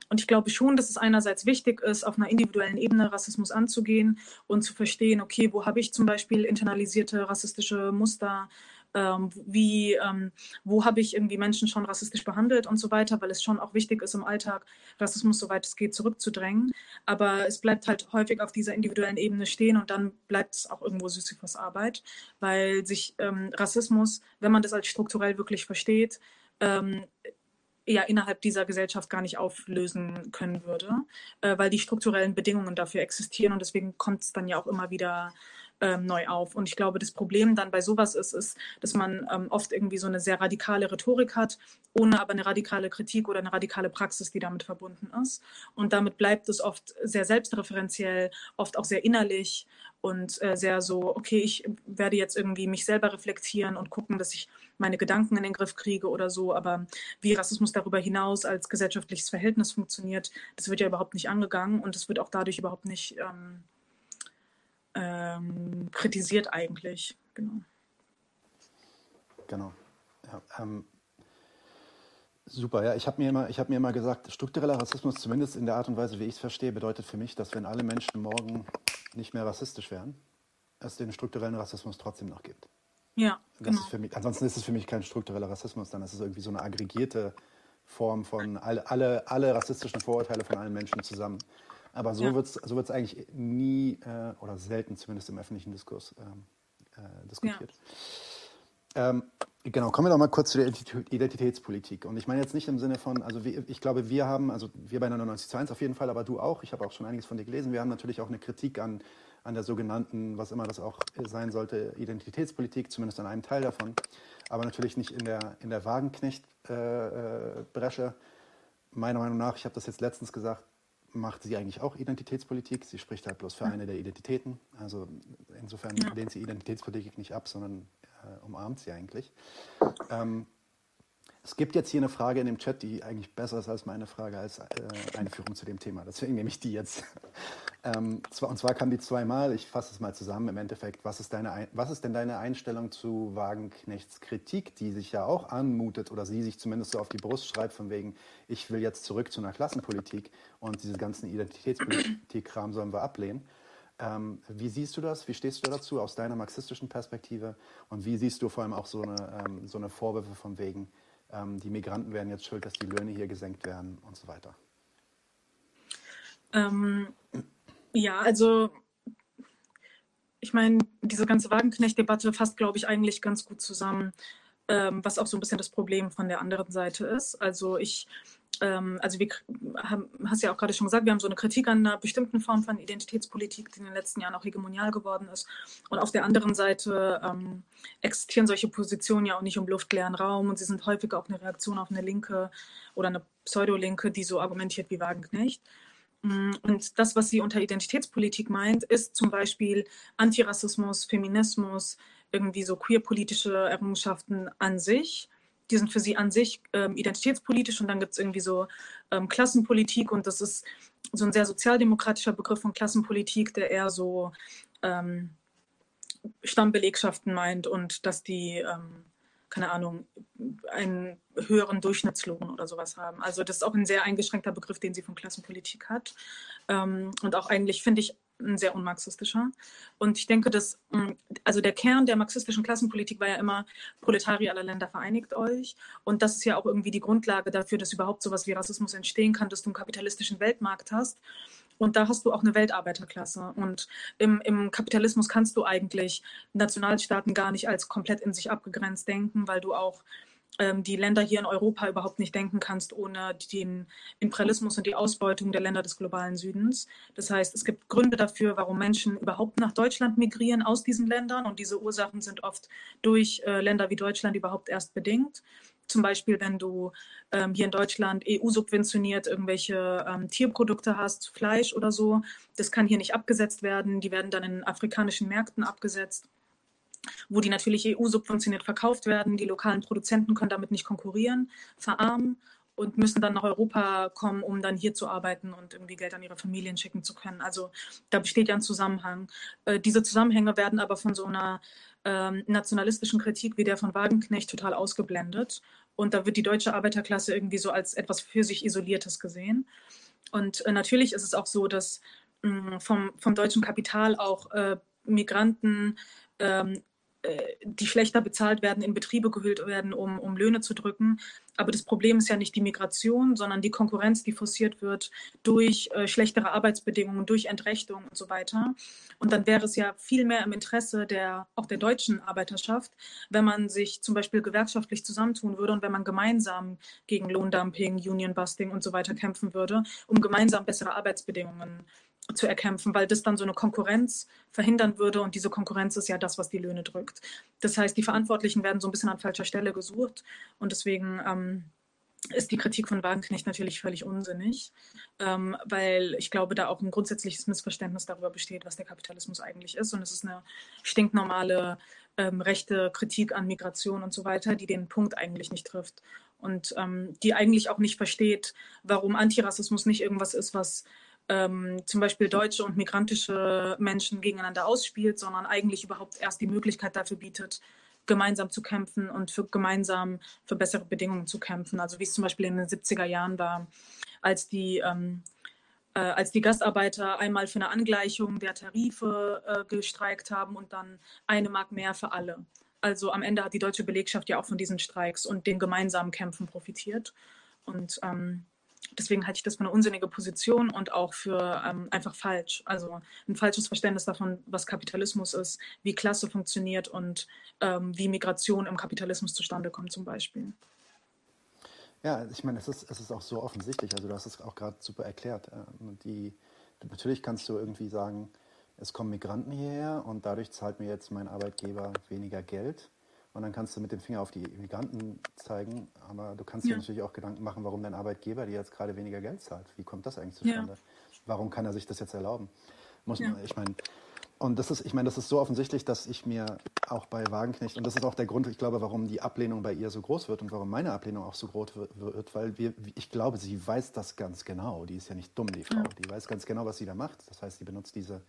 S2: Und ich glaube schon, dass es einerseits wichtig ist, auf einer individuellen Ebene Rassismus anzugehen und zu verstehen, okay, wo habe ich zum Beispiel internalisierte rassistische Muster, ähm, wie, ähm, wo habe ich irgendwie Menschen schon rassistisch behandelt und so weiter, weil es schon auch wichtig ist im Alltag, Rassismus, soweit es geht, zurückzudrängen. Aber es bleibt halt häufig auf dieser individuellen Ebene stehen und dann bleibt es auch irgendwo Sisyphus Arbeit, weil sich ähm, Rassismus, wenn man das als strukturell wirklich versteht, ähm, ja innerhalb dieser Gesellschaft gar nicht auflösen können würde, äh, weil die strukturellen Bedingungen dafür existieren und deswegen kommt es dann ja auch immer wieder ähm, neu auf. Und ich glaube, das Problem dann bei sowas ist, ist, dass man ähm, oft irgendwie so eine sehr radikale Rhetorik hat, ohne aber eine radikale Kritik oder eine radikale Praxis, die damit verbunden ist. Und damit bleibt es oft sehr selbstreferenziell, oft auch sehr innerlich und äh, sehr so, okay, ich werde jetzt irgendwie mich selber reflektieren und gucken, dass ich meine Gedanken in den Griff kriege oder so. Aber wie Rassismus darüber hinaus als gesellschaftliches Verhältnis funktioniert, das wird ja überhaupt nicht angegangen und es wird auch dadurch überhaupt nicht ähm, ähm, kritisiert eigentlich. Genau.
S1: Genau. Ja, ähm, super, ja. Ich habe mir, immer, hab mir immer gesagt, struktureller Rassismus, zumindest in der Art und Weise, wie ich es verstehe, bedeutet für mich, dass wenn alle Menschen morgen nicht mehr rassistisch wären, es den strukturellen Rassismus trotzdem noch gibt.
S2: Ja,
S1: genau. Ist mich, ansonsten ist es für mich kein struktureller Rassismus, dann ist es irgendwie so eine aggregierte Form von alle, alle, alle rassistischen Vorurteile von allen Menschen zusammen. Aber so ja. wird es so wird's eigentlich nie äh, oder selten zumindest im öffentlichen Diskurs ähm, äh, diskutiert. Ja. Ähm, genau, kommen wir doch mal kurz zu der Identitätspolitik. Und ich meine jetzt nicht im Sinne von, also wir, ich glaube, wir haben, also wir bei 99.1 auf jeden Fall, aber du auch, ich habe auch schon einiges von dir gelesen, wir haben natürlich auch eine Kritik an, an der sogenannten, was immer das auch sein sollte, Identitätspolitik, zumindest an einem Teil davon, aber natürlich nicht in der, in der Wagenknecht-Bresche. Äh, äh Meiner Meinung nach, ich habe das jetzt letztens gesagt, macht sie eigentlich auch Identitätspolitik. Sie spricht halt bloß für eine der Identitäten. Also insofern ja. lehnt sie Identitätspolitik nicht ab, sondern äh, umarmt sie eigentlich. Ähm, es gibt jetzt hier eine Frage in dem Chat, die eigentlich besser ist als meine Frage als äh, Einführung zu dem Thema. Deswegen nehme ich die jetzt. Ähm, und zwar kam die zweimal, ich fasse es mal zusammen im Endeffekt. Was ist, deine, was ist denn deine Einstellung zu Wagenknechts Kritik, die sich ja auch anmutet oder sie sich zumindest so auf die Brust schreibt, von wegen, ich will jetzt zurück zu einer Klassenpolitik und diese ganzen Identitätspolitik-Kram sollen wir ablehnen. Ähm, wie siehst du das? Wie stehst du dazu aus deiner marxistischen Perspektive? Und wie siehst du vor allem auch so eine, ähm, so eine Vorwürfe von wegen, ähm, die Migranten werden jetzt schuld, dass die Löhne hier gesenkt werden und so weiter?
S2: Ähm, ja, also ich meine, diese ganze Wagenknecht-Debatte fasst, glaube ich, eigentlich ganz gut zusammen, ähm, was auch so ein bisschen das Problem von der anderen Seite ist. Also ich ähm, also wir haben, hast ja auch gerade schon gesagt, wir haben so eine Kritik an einer bestimmten Form von Identitätspolitik, die in den letzten Jahren auch hegemonial geworden ist. Und auf der anderen Seite ähm, existieren solche Positionen ja auch nicht im luftleeren Raum und sie sind häufig auch eine Reaktion auf eine Linke oder eine Pseudolinke, die so argumentiert wie Wagenknecht. Mm, und das, was sie unter Identitätspolitik meint, ist zum Beispiel Antirassismus, Feminismus, irgendwie so queerpolitische Errungenschaften an sich. Die sind für sie an sich ähm, identitätspolitisch und dann gibt es irgendwie so ähm, Klassenpolitik und das ist so ein sehr sozialdemokratischer Begriff von Klassenpolitik, der eher so ähm, Stammbelegschaften meint und dass die, ähm, keine Ahnung, einen höheren Durchschnittslohn oder sowas haben. Also das ist auch ein sehr eingeschränkter Begriff, den sie von Klassenpolitik hat. Ähm, und auch eigentlich finde ich ein sehr unmarxistischer. Und ich denke, dass, mm, also der Kern der marxistischen Klassenpolitik war ja immer, Proletarier aller Länder vereinigt euch. Und das ist ja auch irgendwie die Grundlage dafür, dass überhaupt sowas wie Rassismus entstehen kann, dass du einen kapitalistischen Weltmarkt hast. Und da hast du auch eine Weltarbeiterklasse. Und im, im Kapitalismus kannst du eigentlich Nationalstaaten gar nicht als komplett in sich abgegrenzt denken, weil du auch ähm, die Länder hier in Europa überhaupt nicht denken kannst ohne den Imperialismus und die Ausbeutung der Länder des globalen Südens. Das heißt, es gibt Gründe dafür, warum Menschen überhaupt nach Deutschland migrieren aus diesen Ländern und diese Ursachen sind oft durch äh, Länder wie Deutschland überhaupt erst bedingt. Zum Beispiel, wenn du ähm, hier in Deutschland EU-subventioniert irgendwelche ähm, Tierprodukte hast, Fleisch oder so, das kann hier nicht abgesetzt werden. Die werden dann in afrikanischen Märkten abgesetzt wo die natürlich EU-subventioniert verkauft werden. Die lokalen Produzenten können damit nicht konkurrieren, verarmen und müssen dann nach Europa kommen, um dann hier zu arbeiten und irgendwie Geld an ihre Familien schicken zu können. Also da besteht ja ein Zusammenhang. Äh, diese Zusammenhänge werden aber von so einer ähm, nationalistischen Kritik wie der von Wagenknecht total ausgeblendet. Und da wird die deutsche Arbeiterklasse irgendwie so als etwas für sich Isoliertes gesehen. Und äh, natürlich ist es auch so, dass mh, vom, vom deutschen Kapital auch äh, Migranten ähm, äh, die schlechter bezahlt werden, in Betriebe gehüllt werden, um, um Löhne zu drücken. Aber das Problem ist ja nicht die Migration, sondern die Konkurrenz, die forciert wird durch äh, schlechtere Arbeitsbedingungen, durch Entrechtung und so weiter. Und dann wäre es ja viel mehr im Interesse der, auch der deutschen Arbeiterschaft, wenn man sich zum Beispiel gewerkschaftlich zusammentun würde und wenn man gemeinsam gegen Lohndumping, Unionbusting und so weiter kämpfen würde, um gemeinsam bessere Arbeitsbedingungen zu erkämpfen, weil das dann so eine Konkurrenz verhindern würde. Und diese Konkurrenz ist ja das, was die Löhne drückt. Das heißt, die Verantwortlichen werden so ein bisschen an falscher Stelle gesucht. Und deswegen ähm, ist die Kritik von Wagenknecht natürlich völlig unsinnig, ähm, weil ich glaube, da auch ein grundsätzliches Missverständnis darüber besteht, was der Kapitalismus eigentlich ist. Und es ist eine stinknormale ähm, rechte Kritik an Migration und so weiter, die den Punkt eigentlich nicht trifft. Und ähm, die eigentlich auch nicht versteht, warum Antirassismus nicht irgendwas ist, was ähm, zum Beispiel deutsche und migrantische Menschen gegeneinander ausspielt, sondern eigentlich überhaupt erst die Möglichkeit dafür bietet, gemeinsam zu kämpfen und für gemeinsam für bessere Bedingungen zu kämpfen. Also wie es zum Beispiel in den 70er Jahren war, als die, ähm, äh, als die Gastarbeiter einmal für eine Angleichung der Tarife äh, gestreikt haben und dann eine Mark mehr für alle. Also am Ende hat die deutsche Belegschaft ja auch von diesen Streiks und den gemeinsamen Kämpfen profitiert. Und ähm, deswegen halte ich das für eine unsinnige Position und auch für ähm, einfach falsch. Also ein falsches Verständnis davon, was Kapitalismus ist, wie Klasse funktioniert und ähm, wie Migration im Kapitalismus zustande kommt zum Beispiel.
S1: Ja, ich meine, es ist, es ist auch so offensichtlich. Also du hast es auch gerade super erklärt. Ähm, die, natürlich kannst du irgendwie sagen, es kommen Migranten hierher und dadurch zahlt mir jetzt mein Arbeitgeber weniger Geld. Und dann kannst du mit dem Finger auf die Migranten zeigen, aber du kannst ja. dir natürlich auch Gedanken machen, warum dein Arbeitgeber dir jetzt gerade weniger Geld zahlt. Wie kommt das eigentlich zustande? Ja. Warum kann er sich das jetzt erlauben? Muss man, ich meine, und das ist, ich meine, das ist so offensichtlich, dass ich mir auch bei Wagenknecht, und das ist auch der Grund, ich glaube, warum die Ablehnung bei ihr so groß wird und warum meine Ablehnung auch so groß wird, weil wir, ich glaube, sie weiß das ganz genau. Die ist ja nicht dumm, die Frau. Die weiß ganz genau, was sie da macht. Das heißt, sie benutzt diese,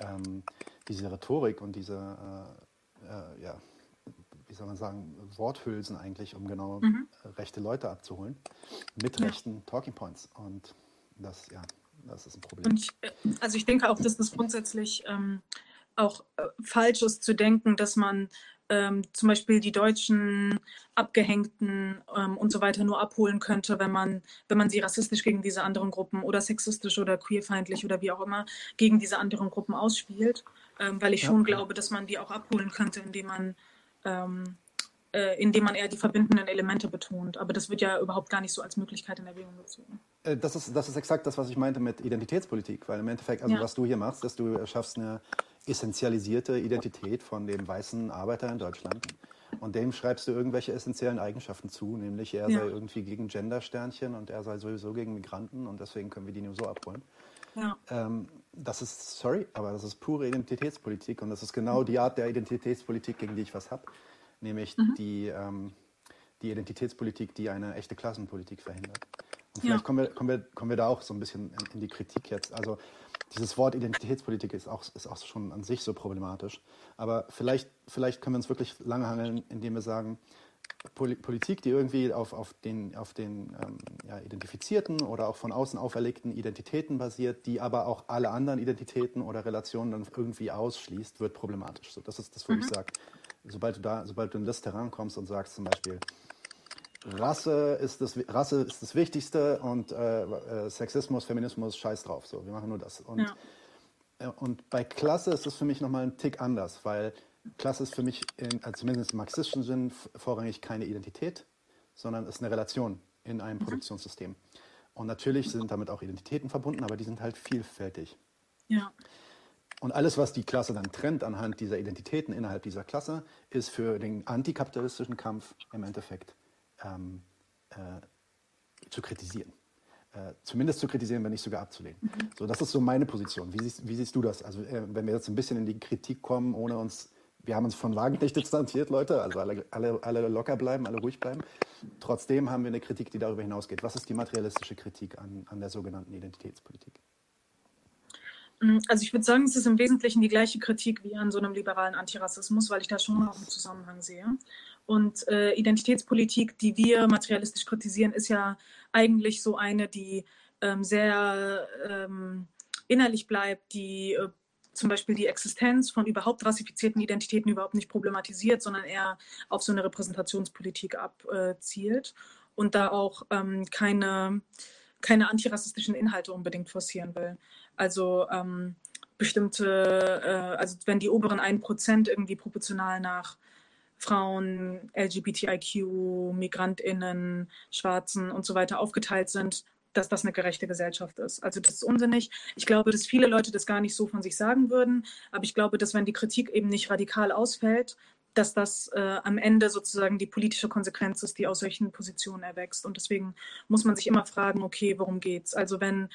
S1: ähm, diese Rhetorik und diese, äh, äh, ja, wie soll man sagen, Worthülsen eigentlich, um genau mhm. rechte Leute abzuholen, mit ja. rechten Talking Points. Und das, ja, das ist ein Problem.
S2: Ich, äh, also ich denke auch, dass das grundsätzlich ähm, auch äh, falsch ist zu denken, dass man ähm, zum Beispiel die deutschen Abgehängten ähm, und so weiter nur abholen könnte, wenn man, wenn man sie rassistisch gegen diese anderen Gruppen oder sexistisch oder queerfeindlich oder wie auch immer gegen diese anderen Gruppen ausspielt, ähm, weil ich ja. schon glaube, dass man die auch abholen könnte, indem man ähm, äh, indem man eher die verbindenden Elemente betont. Aber das wird ja überhaupt gar nicht so als Möglichkeit in Erwägung gezogen.
S1: Äh, das ist, das ist exakt das, was ich meinte mit Identitätspolitik, weil im Endeffekt, also ja. was du hier machst, dass du schaffst eine essentialisierte Identität von dem weißen Arbeiter in Deutschland. Und dem schreibst du irgendwelche essentiellen Eigenschaften zu, nämlich er ja. sei irgendwie gegen Gendersternchen und er sei sowieso gegen Migranten und deswegen können wir die nur so abholen. Ja. Ähm, das ist, sorry, aber das ist pure Identitätspolitik und das ist genau die Art der Identitätspolitik, gegen die ich was habe, nämlich mhm. die, ähm, die Identitätspolitik, die eine echte Klassenpolitik verhindert. Und vielleicht ja. kommen, wir, kommen, wir, kommen wir da auch so ein bisschen in, in, die Kritik jetzt. Also dieses Wort Identitätspolitik ist auch, ist auch schon an sich so problematisch. Aber vielleicht, vielleicht können wir uns wirklich lange hangeln, indem wir sagen, Politik, die irgendwie auf, auf den, auf den ähm, ja, identifizierten oder auch von außen auferlegten Identitäten basiert, die aber auch alle anderen Identitäten oder Relationen dann irgendwie ausschließt, wird problematisch. So, das ist das, wo mhm. ich sage, sobald du da, sobald du in das Terrain kommst und sagst zum Beispiel, Rasse ist das, Rasse ist das Wichtigste und äh, äh, Sexismus, Feminismus, scheiß drauf. So, wir machen nur das. Und, ja. äh, und bei Klasse ist es für mich nochmal ein Tick anders, weil Klasse ist für mich in, also zumindest im marxistischen Sinn vorrangig keine Identität, sondern ist eine Relation in einem mhm. Produktionssystem. Und natürlich sind damit auch Identitäten verbunden, aber die sind halt vielfältig.
S2: Ja.
S1: Und alles, was die Klasse dann trennt anhand dieser Identitäten innerhalb dieser Klasse, ist für den antikapitalistischen Kampf im Endeffekt ähm, äh, zu kritisieren. Äh, zumindest zu kritisieren, wenn nicht sogar abzulehnen. Mhm. So, das ist so meine Position. Wie siehst, wie siehst du das? Also, äh, wenn wir jetzt ein bisschen in die Kritik kommen, ohne uns wir haben uns von Wagenknecht distanziert, Leute, also alle, alle, alle locker bleiben, alle ruhig bleiben. Trotzdem haben wir eine Kritik, die darüber hinausgeht. Was ist die materialistische Kritik an, an der sogenannten Identitätspolitik?
S2: Mm, also ich würde sagen, es ist im Wesentlichen die gleiche Kritik wie an so einem liberalen Antirassismus, weil ich da schon auch einen Zusammenhang sehe. Und äh, Identitätspolitik, die wir materialistisch kritisieren, ist ja eigentlich so eine, die ähm, sehr ähm, innerlich bleibt, die äh, zum Beispiel die Existenz von überhaupt rassifizierten Identitäten überhaupt nicht problematisiert, sondern eher auf so eine Repräsentationspolitik abzielt und da auch ähm, keine, keine antirassistischen Inhalte unbedingt forcieren will. Also ähm, bestimmte, äh, also wenn die oberen 1% irgendwie proportional nach Frauen, LGBTIQ, MigrantInnen, Schwarzen und so weiter aufgeteilt sind, dass das eine gerechte Gesellschaft ist. Also das ist unsinnig. Ich glaube, dass viele Leute das gar nicht so von sich sagen würden, aber ich glaube, dass wenn die Kritik eben nicht radikal ausfällt, dass das äh, am Ende sozusagen die politische Konsequenz ist, die aus solchen Positionen erwächst. Und deswegen muss man sich immer fragen, okay, worum geht's? Also wenn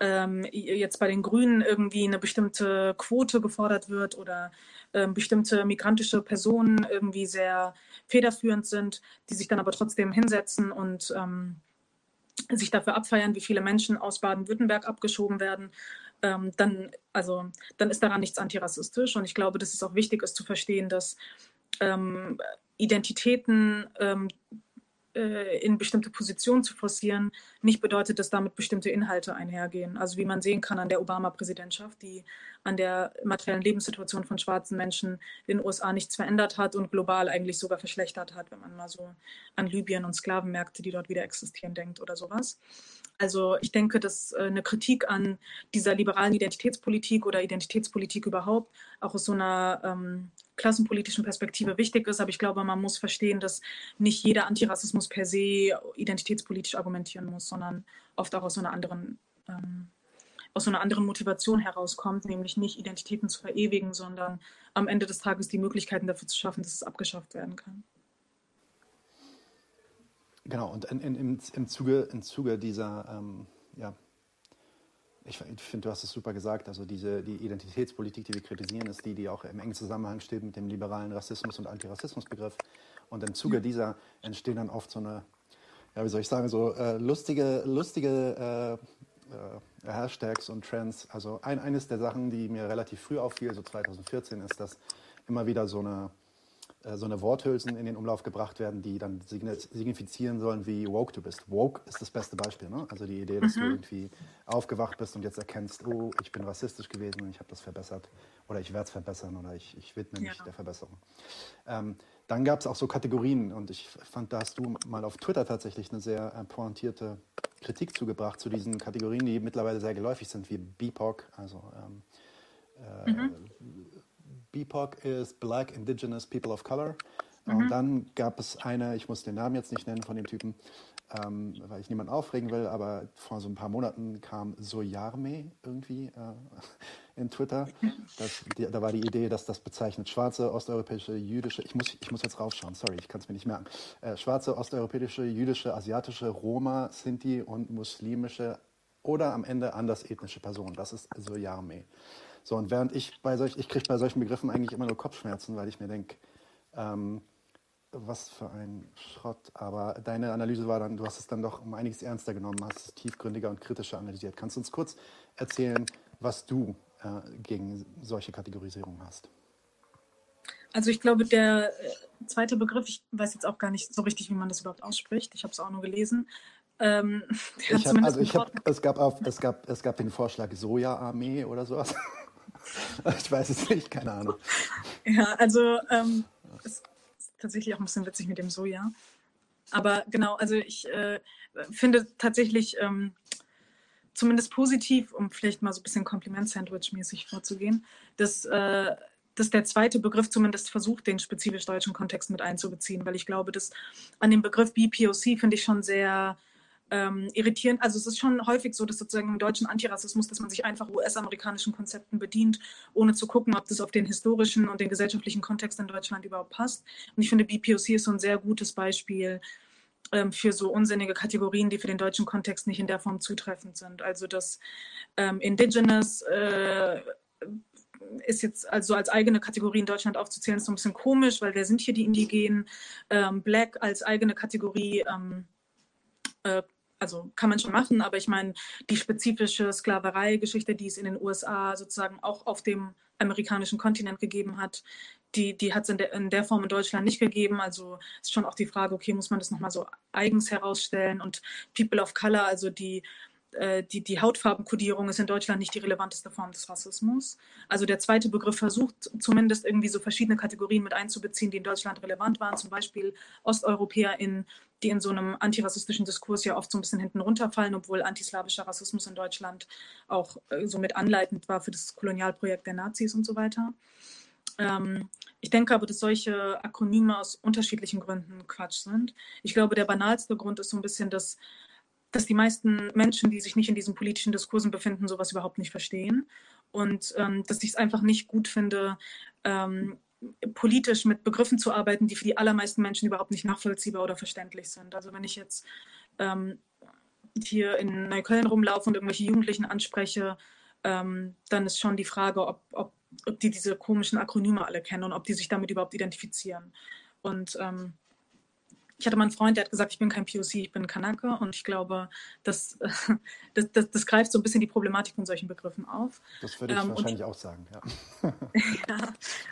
S2: ähm, jetzt bei den Grünen irgendwie eine bestimmte Quote gefordert wird oder ähm, bestimmte migrantische Personen irgendwie sehr federführend sind, die sich dann aber trotzdem hinsetzen und ähm, sich dafür abfeiern, wie viele Menschen aus Baden-Württemberg abgeschoben werden, ähm, dann, also, dann ist daran nichts antirassistisch. Und ich glaube, dass es auch wichtig ist zu verstehen, dass ähm, Identitäten ähm, äh, in bestimmte Positionen zu forcieren, nicht bedeutet, dass damit bestimmte Inhalte einhergehen. Also wie man sehen kann an der Obama-Präsidentschaft, die an der materiellen Lebenssituation von schwarzen Menschen in den USA nichts verändert hat und global eigentlich sogar verschlechtert hat, wenn man mal so an Libyen und Sklavenmärkte, die dort wieder existieren, denkt oder sowas. Also ich denke, dass äh, eine Kritik an dieser liberalen Identitätspolitik oder Identitätspolitik überhaupt auch aus so einer ähm, klassenpolitischen Perspektive wichtig ist. Aber ich glaube, man muss verstehen, dass nicht jeder Antirassismus per se identitätspolitisch argumentieren muss, sondern oft auch aus einer anderen, ähm, aus einer anderen Motivation herauskommt, nämlich nicht Identitäten zu verewigen, sondern am Ende des Tages die Möglichkeiten dafür zu schaffen, dass es abgeschafft werden kann.
S1: Genau, und in, in, im, im, Zuge, im Zuge dieser ähm, ja, ich, finde, du hast es super gesagt. Also diese, die Identitätspolitik, die wir kritisieren, ist die, die auch im engen Zusammenhang steht mit dem liberalen Rassismus- und Antirassismusbegriff. Und im Zuge dieser entstehen dann oft so eine, ja, wie soll ich sagen, so äh, lustige, lustige äh, äh, Hashtags und Trends. Also ein, eines der Sachen, die mir relativ früh auffiel, so 2014, ist, dass immer wieder so eine so eine Worthülsen in den Umlauf gebracht werden, die dann signifizieren sollen, wie woke du bist. Woke ist das beste Beispiel. Ne? Also die Idee, dass mhm. du irgendwie aufgewacht bist und jetzt erkennst, oh, ich bin rassistisch gewesen und ich habe das verbessert oder ich werde es verbessern oder ich, ich widme mich ja. der Verbesserung. Ähm, dann gab es auch so Kategorien und ich fand, da hast du mal auf Twitter tatsächlich eine sehr äh, pointierte Kritik zugebracht zu diesen Kategorien, die mittlerweile sehr geläufig sind, wie BIPOC, also ähm, äh, mhm. BIPOC ist Black Indigenous People of Color. Mhm. Und dann gab es eine, ich muss den Namen jetzt nicht nennen von dem Typen, ähm, weil ich niemanden aufregen will, aber vor so ein paar Monaten kam Soyarme irgendwie äh, in Twitter. Das, die, da war die Idee, dass das bezeichnet schwarze, osteuropäische, jüdische, ich muss, ich muss jetzt raufschauen, sorry, ich kann es mir nicht merken, äh, schwarze, osteuropäische, jüdische, asiatische, Roma, Sinti und muslimische oder am Ende anders ethnische Personen. Das ist Soyarme. So, und während ich bei solch, ich kriege bei solchen Begriffen eigentlich immer nur Kopfschmerzen, weil ich mir denke, ähm, was für ein Schrott. Aber deine Analyse war dann, du hast es dann doch um einiges ernster genommen, hast es tiefgründiger und kritischer analysiert. Kannst du uns kurz erzählen, was du äh, gegen solche Kategorisierung hast?
S2: Also ich glaube, der äh, zweite Begriff, ich weiß jetzt auch gar nicht so richtig, wie man das überhaupt ausspricht. Ich habe es auch nur gelesen. Ähm,
S1: ich hab, also ich hab, es, gab auf, es, gab, es gab den Vorschlag Soja-Armee oder sowas. ich weiß es nicht, keine Ahnung.
S2: Ja, also ähm, ist tatsächlich auch ein bisschen witzig mit dem Soja. Aber genau, also ich äh, finde tatsächlich ähm, zumindest positiv, um vielleicht mal so ein bisschen Kompliment-Sandwich-mäßig vorzugehen, dass, äh, dass der zweite Begriff zumindest versucht, den spezifisch deutschen Kontext mit einzubeziehen, weil ich glaube, dass an dem Begriff BPOC finde ich schon sehr ähm, irritierend. Also es ist schon häufig so, dass sozusagen im deutschen Antirassismus, dass man sich einfach US-amerikanischen Konzepten bedient, ohne zu gucken, ob das auf den historischen und den gesellschaftlichen Kontext in Deutschland überhaupt passt. Und ich finde, BPOC ist so ein sehr gutes Beispiel ähm, für so unsinnige Kategorien, die für den deutschen Kontext nicht in der Form zutreffend sind. Also das ähm, Indigenous äh, ist jetzt also als eigene Kategorie in Deutschland aufzuzählen, ist so ein bisschen komisch, weil wer sind hier die Indigenen? Ähm, Black als eigene Kategorie ähm, äh, also kann man schon machen, aber ich meine, die spezifische Sklaverei-Geschichte, die es in den USA sozusagen auch auf dem amerikanischen Kontinent gegeben hat, die, die hat es in in der Form in Deutschland nicht gegeben. Also ist schon auch die Frage, okay, muss man das nochmal so eigens herausstellen? Und People of Color, also die äh, die, die Hautfarbenkodierung ist in Deutschland nicht die relevanteste Form des Rassismus. Also der zweite Begriff versucht zumindest irgendwie so verschiedene Kategorien mit einzubeziehen, die in Deutschland relevant waren, zum Beispiel OsteuropäerInnen, die in so einem antirassistischen Diskurs ja oft so ein bisschen hinten runterfallen, obwohl antislawischer Rassismus in Deutschland auch äh, so mit anleitend war für das Kolonialprojekt der Nazis und so weiter. Ähm, ich denke aber, dass solche Akronyme aus unterschiedlichen Gründen Quatsch sind. Ich glaube, der banalste Grund ist so ein bisschen, dass dass die meisten Menschen, die sich nicht in diesen politischen Diskursen befinden, sowas überhaupt nicht verstehen. Und ähm, dass ich es einfach nicht gut finde, ähm, politisch mit Begriffen zu arbeiten, die für die allermeisten Menschen überhaupt nicht nachvollziehbar oder verständlich sind. Also wenn ich jetzt ähm, hier in Neukölln rumlaufe und irgendwelche Jugendlichen anspreche, ähm, dann ist schon die Frage, ob, ob, ob, die diese komischen Akronyme alle kennen und ob die sich damit überhaupt identifizieren. Und ähm, ich hatte mal einen Freund, der hat gesagt, ich bin kein POC, ich bin Kanake und ich glaube, das, das, das, das, greift so ein bisschen die Problematik von solchen Begriffen auf.
S1: Das würde ich ähm, wahrscheinlich und, auch sagen,
S2: ja. ja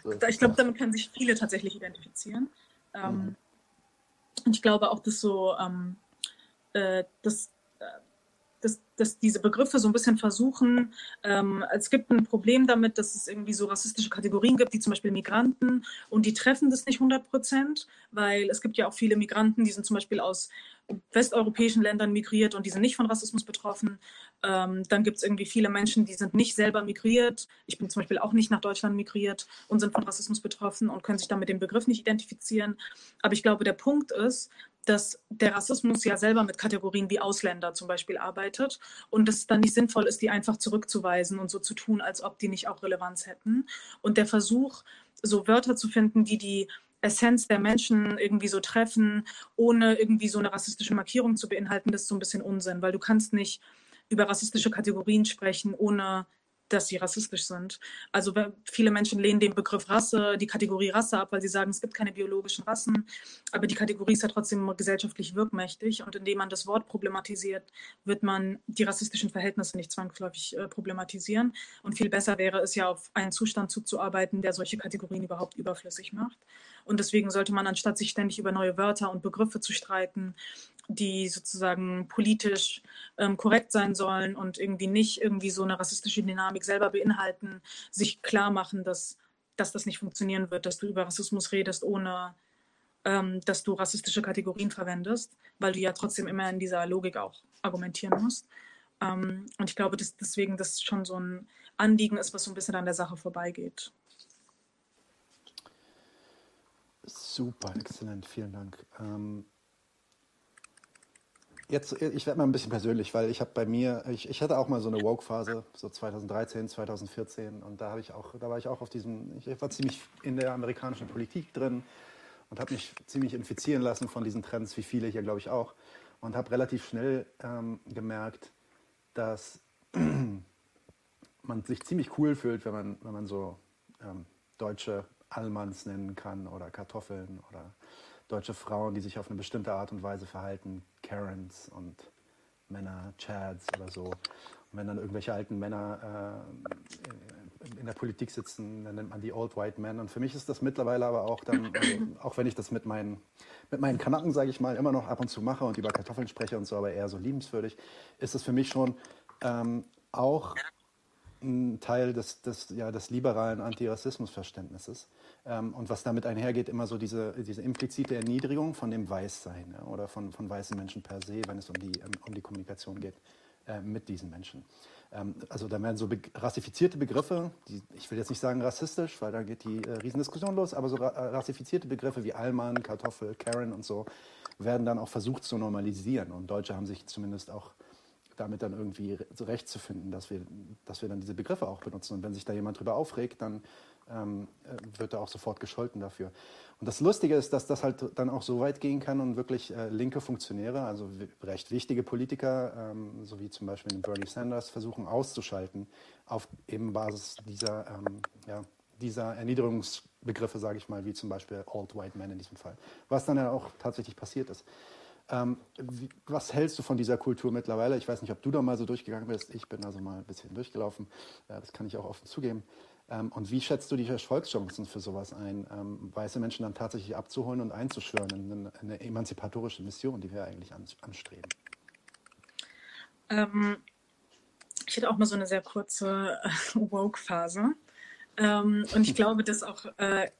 S2: so ich glaube, damit können sich viele tatsächlich identifizieren. Ähm, mhm. Und ich glaube auch, dass so, ähm, äh, dass dass, dass diese Begriffe so ein bisschen versuchen, ähm, es gibt ein Problem damit, dass es irgendwie so rassistische Kategorien gibt, wie zum Beispiel Migranten, und die treffen das nicht 100 Prozent, weil es gibt ja auch viele Migranten, die sind zum Beispiel aus westeuropäischen Ländern migriert und die sind nicht von Rassismus betroffen. Ähm, dann gibt es irgendwie viele Menschen, die sind nicht selber migriert. Ich bin zum Beispiel auch nicht nach Deutschland migriert und sind von Rassismus betroffen und können sich dann mit dem Begriff nicht identifizieren. Aber ich glaube, der Punkt ist, dass der Rassismus ja selber mit Kategorien wie Ausländer zum Beispiel arbeitet und dass es dann nicht sinnvoll ist, die einfach zurückzuweisen und so zu tun, als ob die nicht auch Relevanz hätten. Und der Versuch, so Wörter zu finden, die die Essenz der Menschen irgendwie so treffen, ohne irgendwie so eine rassistische Markierung zu beinhalten, das ist so ein bisschen Unsinn, weil du kannst nicht über rassistische Kategorien sprechen, ohne dass sie rassistisch sind. Also viele Menschen lehnen den Begriff Rasse, die Kategorie Rasse ab, weil sie sagen, es gibt keine biologischen Rassen, aber die Kategorie ist ja trotzdem gesellschaftlich wirkmächtig und indem man das Wort problematisiert, wird man die rassistischen Verhältnisse nicht zwangsläufig äh, problematisieren. Und viel besser wäre es ja, auf einen Zustand zuzuarbeiten, der solche Kategorien überhaupt überflüssig macht. Und deswegen sollte man, anstatt sich ständig über neue Wörter und Begriffe zu streiten, die sozusagen politisch ähm, korrekt sein sollen und irgendwie nicht irgendwie so eine rassistische Dynamik selber beinhalten, sich klar machen, dass, dass das nicht funktionieren wird, dass du über Rassismus redest, ohne ähm, dass du rassistische Kategorien verwendest, weil du ja trotzdem immer in dieser Logik auch argumentieren musst. Ähm, und ich glaube, dass deswegen das schon so ein Anliegen ist, was so ein bisschen an der Sache vorbeigeht.
S1: Super, exzellent, vielen Dank. Ähm, Jetzt, ich werde mal ein bisschen persönlich, weil ich habe bei mir, ich, ich hatte auch mal so eine Woke-Phase, so 2013, 2014, und da habe ich auch, da war ich auch auf diesem, ich war ziemlich in der amerikanischen Politik drin und habe mich ziemlich infizieren lassen von diesen Trends, wie viele hier, glaube ich, auch, und habe relativ schnell ähm, gemerkt, dass man sich ziemlich cool fühlt, wenn man, wenn man so ähm, deutsche Allmanns nennen kann oder Kartoffeln oder deutsche Frauen, die sich auf eine bestimmte Art und Weise verhalten, Karens und Männer, Chads oder so. Und wenn dann irgendwelche alten Männer äh, in der Politik sitzen, dann nennt man die Old White Men. Und für mich ist das mittlerweile aber auch dann, also, auch wenn ich das mit meinen, mit meinen Kanaken, sage ich mal, immer noch ab und zu mache und über Kartoffeln spreche und so, aber eher so liebenswürdig, ist es für mich schon ähm, auch ein Teil des, des, ja, des liberalen Antirassismusverständnisses. Ähm, und was damit einhergeht, immer so diese, diese implizite Erniedrigung von dem Weißsein ja, oder von, von weißen Menschen per se, wenn es um die, um, um die Kommunikation geht äh, mit diesen Menschen. Ähm, also da werden so be rassifizierte Begriffe, die, ich will jetzt nicht sagen rassistisch, weil da geht die äh, Riesendiskussion los, aber so ra äh, rassifizierte Begriffe wie Allmann, Kartoffel, Karen und so werden dann auch versucht zu normalisieren. Und Deutsche haben sich zumindest auch damit dann irgendwie zurechtzufinden, dass wir, dass wir dann diese Begriffe auch benutzen. Und wenn sich da jemand drüber aufregt, dann ähm, äh, wird er auch sofort gescholten dafür. Und das Lustige ist, dass das halt dann auch so weit gehen kann und wirklich äh, linke Funktionäre, also recht wichtige Politiker, ähm, so wie zum Beispiel Bernie Sanders, versuchen auszuschalten auf eben Basis dieser, ähm, ja, dieser Erniedrigungsbegriffe, sage ich mal, wie zum Beispiel Old White Man in diesem Fall. Was dann ja auch tatsächlich passiert ist. Ähm, wie, was hältst du von dieser Kultur mittlerweile? Ich weiß nicht, ob du da mal so durchgegangen bist. Ich bin also mal ein bisschen durchgelaufen. Äh, das kann ich auch offen zugeben. Ähm, und wie schätzt du die Erfolgschancen für sowas ein, ähm, weiße Menschen dann tatsächlich abzuholen und einzuschwören in eine, eine emanzipatorische Mission, die wir eigentlich an, anstreben?
S2: Ähm, ich hatte auch mal so eine sehr kurze äh, Woke-Phase. Ähm, und ich glaube, dass auch, äh,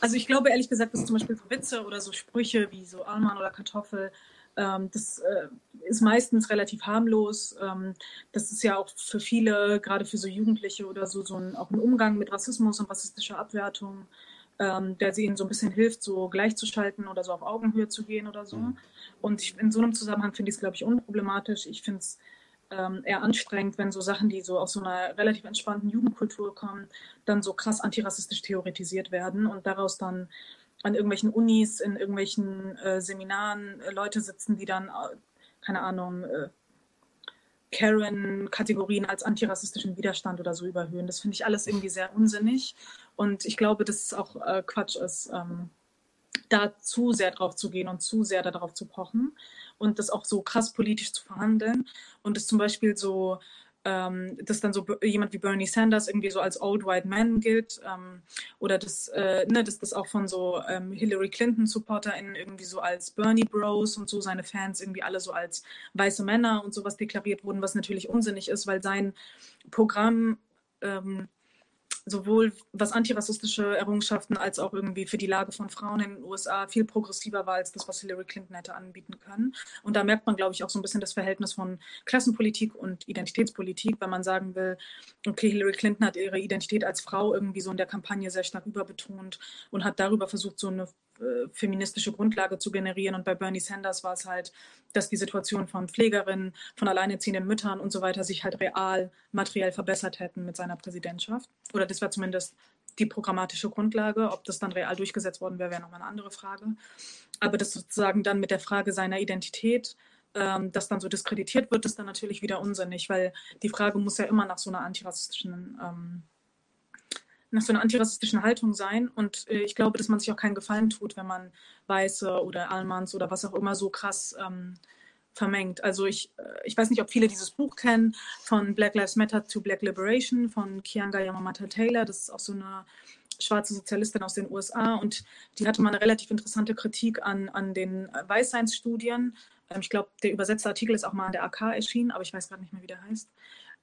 S2: also ich glaube ehrlich gesagt, dass zum Beispiel so Witze oder so Sprüche wie so Alman oder Kartoffel, ähm, das äh, ist meistens relativ harmlos. Ähm, das ist ja auch für viele, gerade für so Jugendliche oder so, so ein, auch ein Umgang mit Rassismus und rassistischer Abwertung, ähm, der ihnen so ein bisschen hilft, so gleichzuschalten oder so auf Augenhöhe zu gehen oder so. Mhm. Und ich, in so einem Zusammenhang finde ich es, glaube ich, unproblematisch. Ich finde es ähm, eher anstrengend, wenn so Sachen, die so aus so einer relativ entspannten Jugendkultur kommen, dann so krass antirassistisch theoretisiert werden und daraus dann an irgendwelchen Unis, in irgendwelchen äh, Seminaren äh, Leute sitzen, die dann, äh, keine Ahnung, äh, Karen-Kategorien als antirassistischen Widerstand oder so überhöhen. Das finde ich alles irgendwie sehr unsinnig. Und ich glaube, dass es auch äh, Quatsch ist, ähm, da zu sehr drauf zu gehen und zu sehr darauf zu pochen und das auch so krass politisch zu verhandeln und es zum Beispiel so ähm, dass dann so jemand wie Bernie Sanders irgendwie so als Old White Man gilt ähm, oder dass, äh, ne, dass das auch von so ähm, Hillary Clinton SupporterInnen irgendwie so als Bernie Bros und so seine Fans irgendwie alle so als weiße Männer und sowas deklariert wurden, was natürlich unsinnig ist, weil sein Programm ähm, sowohl was antirassistische Errungenschaften als auch irgendwie für die Lage von Frauen in den USA viel progressiver war als das, was Hillary Clinton hätte anbieten können. Und da merkt man, glaube ich, auch so ein bisschen das Verhältnis von Klassenpolitik und Identitätspolitik, wenn man sagen will, okay, Hillary Clinton hat ihre Identität als Frau irgendwie so in der Kampagne sehr stark überbetont und hat darüber versucht, so eine äh, feministische Grundlage zu generieren. Und bei Bernie Sanders war es halt, dass die Situation von Pflegerinnen, von alleinerziehenden Müttern und so weiter sich halt real, materiell verbessert hätten mit seiner Präsidentschaft. Oder das war zumindest die programmatische Grundlage. Ob das dann real durchgesetzt worden wäre, wäre nochmal eine andere Frage. Aber das sozusagen dann mit der Frage seiner Identität, ähm, das dann so diskreditiert wird, ist dann natürlich wieder unsinnig, weil die Frage muss ja immer nach so einer antirassistischen ähm, nach so einer antirassistischen Haltung sein. Und äh, ich glaube, dass man sich auch keinen Gefallen tut, wenn man Weiße oder Almans oder was auch immer so krass ähm, vermengt. Also ich, äh, ich weiß nicht, ob viele dieses Buch kennen von Black Lives Matter to Black Liberation von Kianga Yamamata Taylor. Das ist auch so eine schwarze Sozialistin aus den USA und die hatte mal eine relativ interessante Kritik an, an den Weißseinsstudien. Ähm, ich glaube, der übersetzte Artikel ist auch mal an der AK erschienen, aber ich weiß gerade nicht mehr, wie der heißt.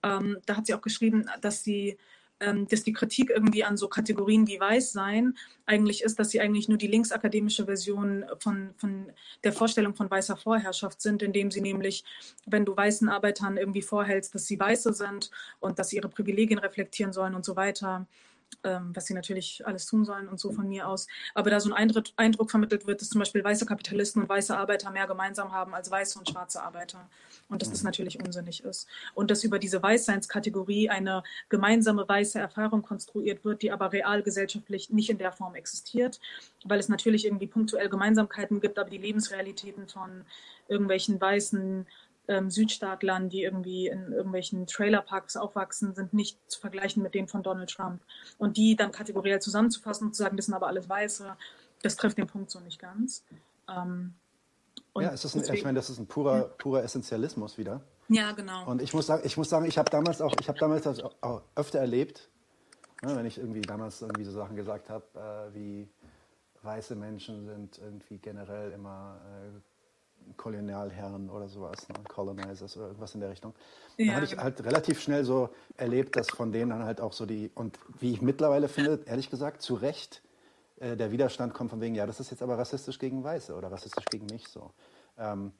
S2: Ähm, da hat sie auch geschrieben, dass sie dass die Kritik irgendwie an so Kategorien wie Weißsein eigentlich ist, dass sie eigentlich nur die linksakademische Version von, von der Vorstellung von weißer Vorherrschaft sind, indem sie nämlich, wenn du weißen Arbeitern irgendwie vorhältst, dass sie Weiße sind und dass sie ihre Privilegien reflektieren sollen und so weiter, ähm, was sie natürlich alles tun sollen und so von mir aus. Aber da so ein Eindruck, Eindruck, vermittelt wird, dass zum Beispiel weiße Kapitalisten und weiße Arbeiter mehr gemeinsam haben als weiße und schwarze Arbeiter. Und dass das mhm. natürlich unsinnig ist. Und dass über diese Weißseinskategorie eine gemeinsame weiße Erfahrung konstruiert wird, die aber real gesellschaftlich nicht in der Form existiert, weil es natürlich irgendwie punktuell Gemeinsamkeiten gibt, aber die Lebensrealitäten von irgendwelchen weißen ähm, Südstaatlern, die irgendwie in irgendwelchen Trailerparks aufwachsen, sind nicht zu vergleichen mit denen von Donald Trump. Und die dann kategoriell zusammenzufassen und zu sagen, das sind aber alles Weiße, das trifft den Punkt so nicht ganz. Ähm,
S1: ja, es ist ein, deswegen, ich meine, das ist ein purer, purer Essentialismus wieder.
S2: Ja, genau.
S1: Und ich muss sagen, ich muss sagen, ich habe damals auch, ich habe damals das auch öfter erlebt, Ne, wenn ich irgendwie damals irgendwie so Sachen gesagt habe, äh, wie weiße Menschen sind irgendwie generell immer äh, Kolonialherren oder sowas, ne? Colonizers oder irgendwas in der Richtung. Ja, dann habe ich halt relativ schnell so erlebt, dass von denen dann halt auch so die, und wie ich mittlerweile finde, ehrlich gesagt, zu Recht äh, der Widerstand kommt von wegen, ja, das ist jetzt aber rassistisch gegen Weiße oder rassistisch gegen mich so. Ähm,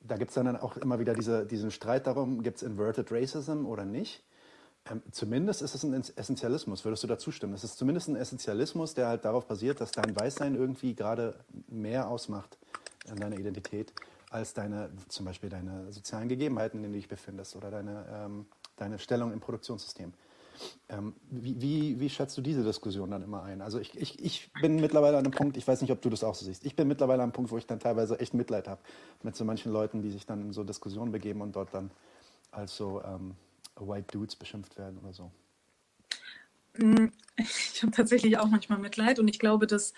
S1: da gibt es dann auch immer wieder diese, diesen Streit darum, gibt es Inverted Racism oder nicht. Ähm, zumindest ist es ein Essentialismus, würdest du da zustimmen? Es ist zumindest ein Essentialismus, der halt darauf basiert, dass dein Weißsein irgendwie gerade mehr ausmacht in deiner Identität als deine, zum Beispiel deine sozialen Gegebenheiten, in denen du dich befindest oder deine, ähm, deine Stellung im Produktionssystem. Ähm, wie, wie, wie, schätzt du diese Diskussion dann immer ein? Also ich, ich, ich bin mittlerweile an einem Punkt, ich weiß nicht, ob du das auch so siehst, ich bin mittlerweile an einem Punkt, wo ich dann teilweise echt Mitleid habe mit so manchen Leuten, die sich dann in so Diskussionen begeben und dort dann als so ähm, White Dudes beschimpft werden oder so.
S2: Mm, ich habe tatsächlich auch manchmal Mitleid und ich glaube, dass,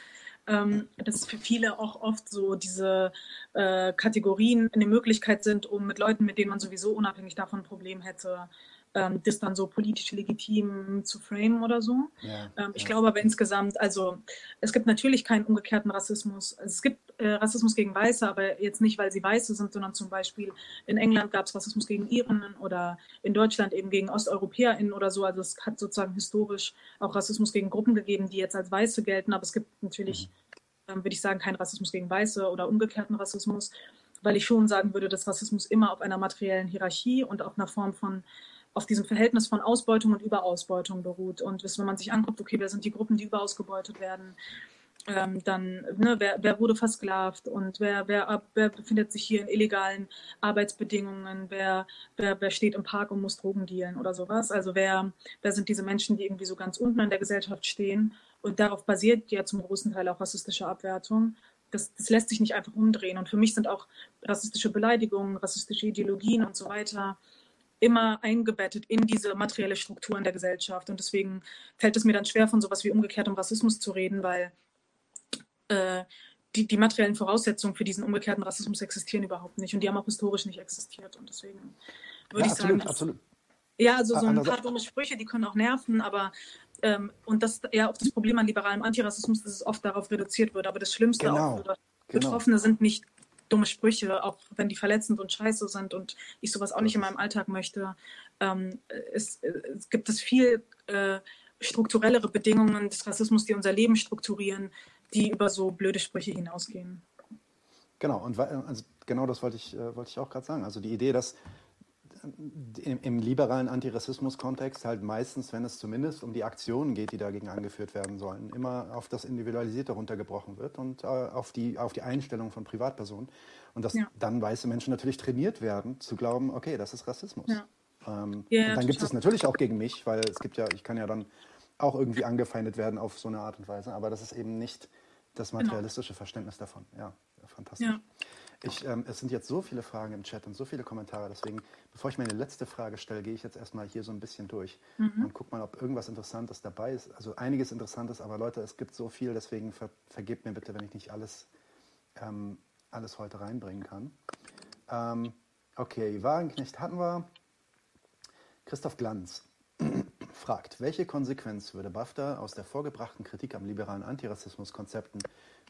S2: ähm, dass für viele auch oft so diese äh, Kategorien eine Möglichkeit sind, um mit Leuten, mit denen man sowieso unabhängig davon ein Problem hätte, ähm, das dann so politisch legitim zu framen oder so. Ja, ähm, ich ja. glaube aber insgesamt, also es gibt natürlich keinen umgekehrten Rassismus. Es gibt äh, Rassismus gegen Weiße, aber jetzt nicht, weil sie Weiße sind, sondern zum Beispiel in England gab es Rassismus gegen Irinnen oder in Deutschland eben gegen OsteuropäerInnen oder so. Also es hat sozusagen historisch auch Rassismus gegen Gruppen gegeben, die jetzt als Weiße gelten, aber es gibt natürlich, mhm. ähm, würde ich sagen, keinen Rassismus gegen Weiße oder umgekehrten Rassismus, weil ich schon sagen würde, dass Rassismus immer auf einer materiellen Hierarchie und auf einer Form von auf diesem Verhältnis von Ausbeutung und Überausbeutung beruht. Und wenn man sich anguckt, okay, wer sind die Gruppen, die überausgebeutet werden, ähm, dann, ne, wer, wer, wurde versklavt und wer, wer, wer, befindet sich hier in illegalen Arbeitsbedingungen, wer, steht im Park und muss Drogen dealen oder sowas. Also wer, wer sind diese Menschen, die irgendwie so ganz unten in der Gesellschaft stehen. Und darauf basiert ja zum großen Teil auch rassistische Abwertung. Das, das lässt sich nicht einfach umdrehen. Und für mich sind auch rassistische Beleidigungen, rassistische Ideologien und so weiter immer eingebettet in diese materielle Struktur in der Gesellschaft. Und deswegen fällt es mir dann schwer, von sowas wie umgekehrtem Rassismus zu reden, weil äh, die, die materiellen Voraussetzungen für diesen umgekehrten Rassismus existieren überhaupt nicht. Und die haben auch historisch nicht existiert. Und deswegen würde ja, ich absolut, sagen. Dass, absolut. Ja, also so ein paar dumme Sprüche, die können auch nerven, aber ähm, und das ja auch das Problem an liberalem Antirassismus, dass es oft darauf reduziert wird. Aber das Schlimmste genau. auch, genau. Betroffene genau. sind nicht dumme Sprüche, auch wenn die verletzend und scheiße sind und ich sowas auch nicht in meinem Alltag möchte. Ähm, es, es, gibt es viel äh, strukturellere Bedingungen des Rassismus, die unser Leben strukturieren, die über so blöde Sprüche hinausgehen.
S1: Genau, und also genau das wollte ich, äh, wollte ich auch gerade sagen. Also die Idee, dass im, im liberalen Antirassismus-Kontext halt meistens, wenn es zumindest um die Aktionen geht, die dagegen angeführt werden sollen, immer auf das Individualisierte runtergebrochen wird und äh, auf, die, auf die Einstellung von Privatpersonen. Und dass ja. dann weiße Menschen natürlich trainiert werden, zu glauben, okay, das ist Rassismus. Ja. Ähm, ja, und dann gibt es natürlich auch gegen mich, weil es gibt ja, ich kann ja dann auch irgendwie angefeindet werden auf so eine Art und Weise, aber das ist eben nicht das genau. materialistische genau. Verständnis davon. Ja, fantastisch. Ich, ähm, es sind jetzt so viele Fragen im Chat und so viele Kommentare, deswegen, bevor ich meine letzte Frage stelle, gehe ich jetzt erstmal hier so ein bisschen durch mhm. und gucke mal, ob irgendwas Interessantes dabei ist. Also einiges Interessantes, aber Leute, es gibt so viel, deswegen ver vergebt mir bitte, wenn ich nicht alles, ähm, alles heute reinbringen kann. Ähm, okay, Wagenknecht hatten wir. Christoph Glanz fragt, welche Konsequenz würde BAFTA aus der vorgebrachten Kritik am liberalen Antirassismus-Konzepten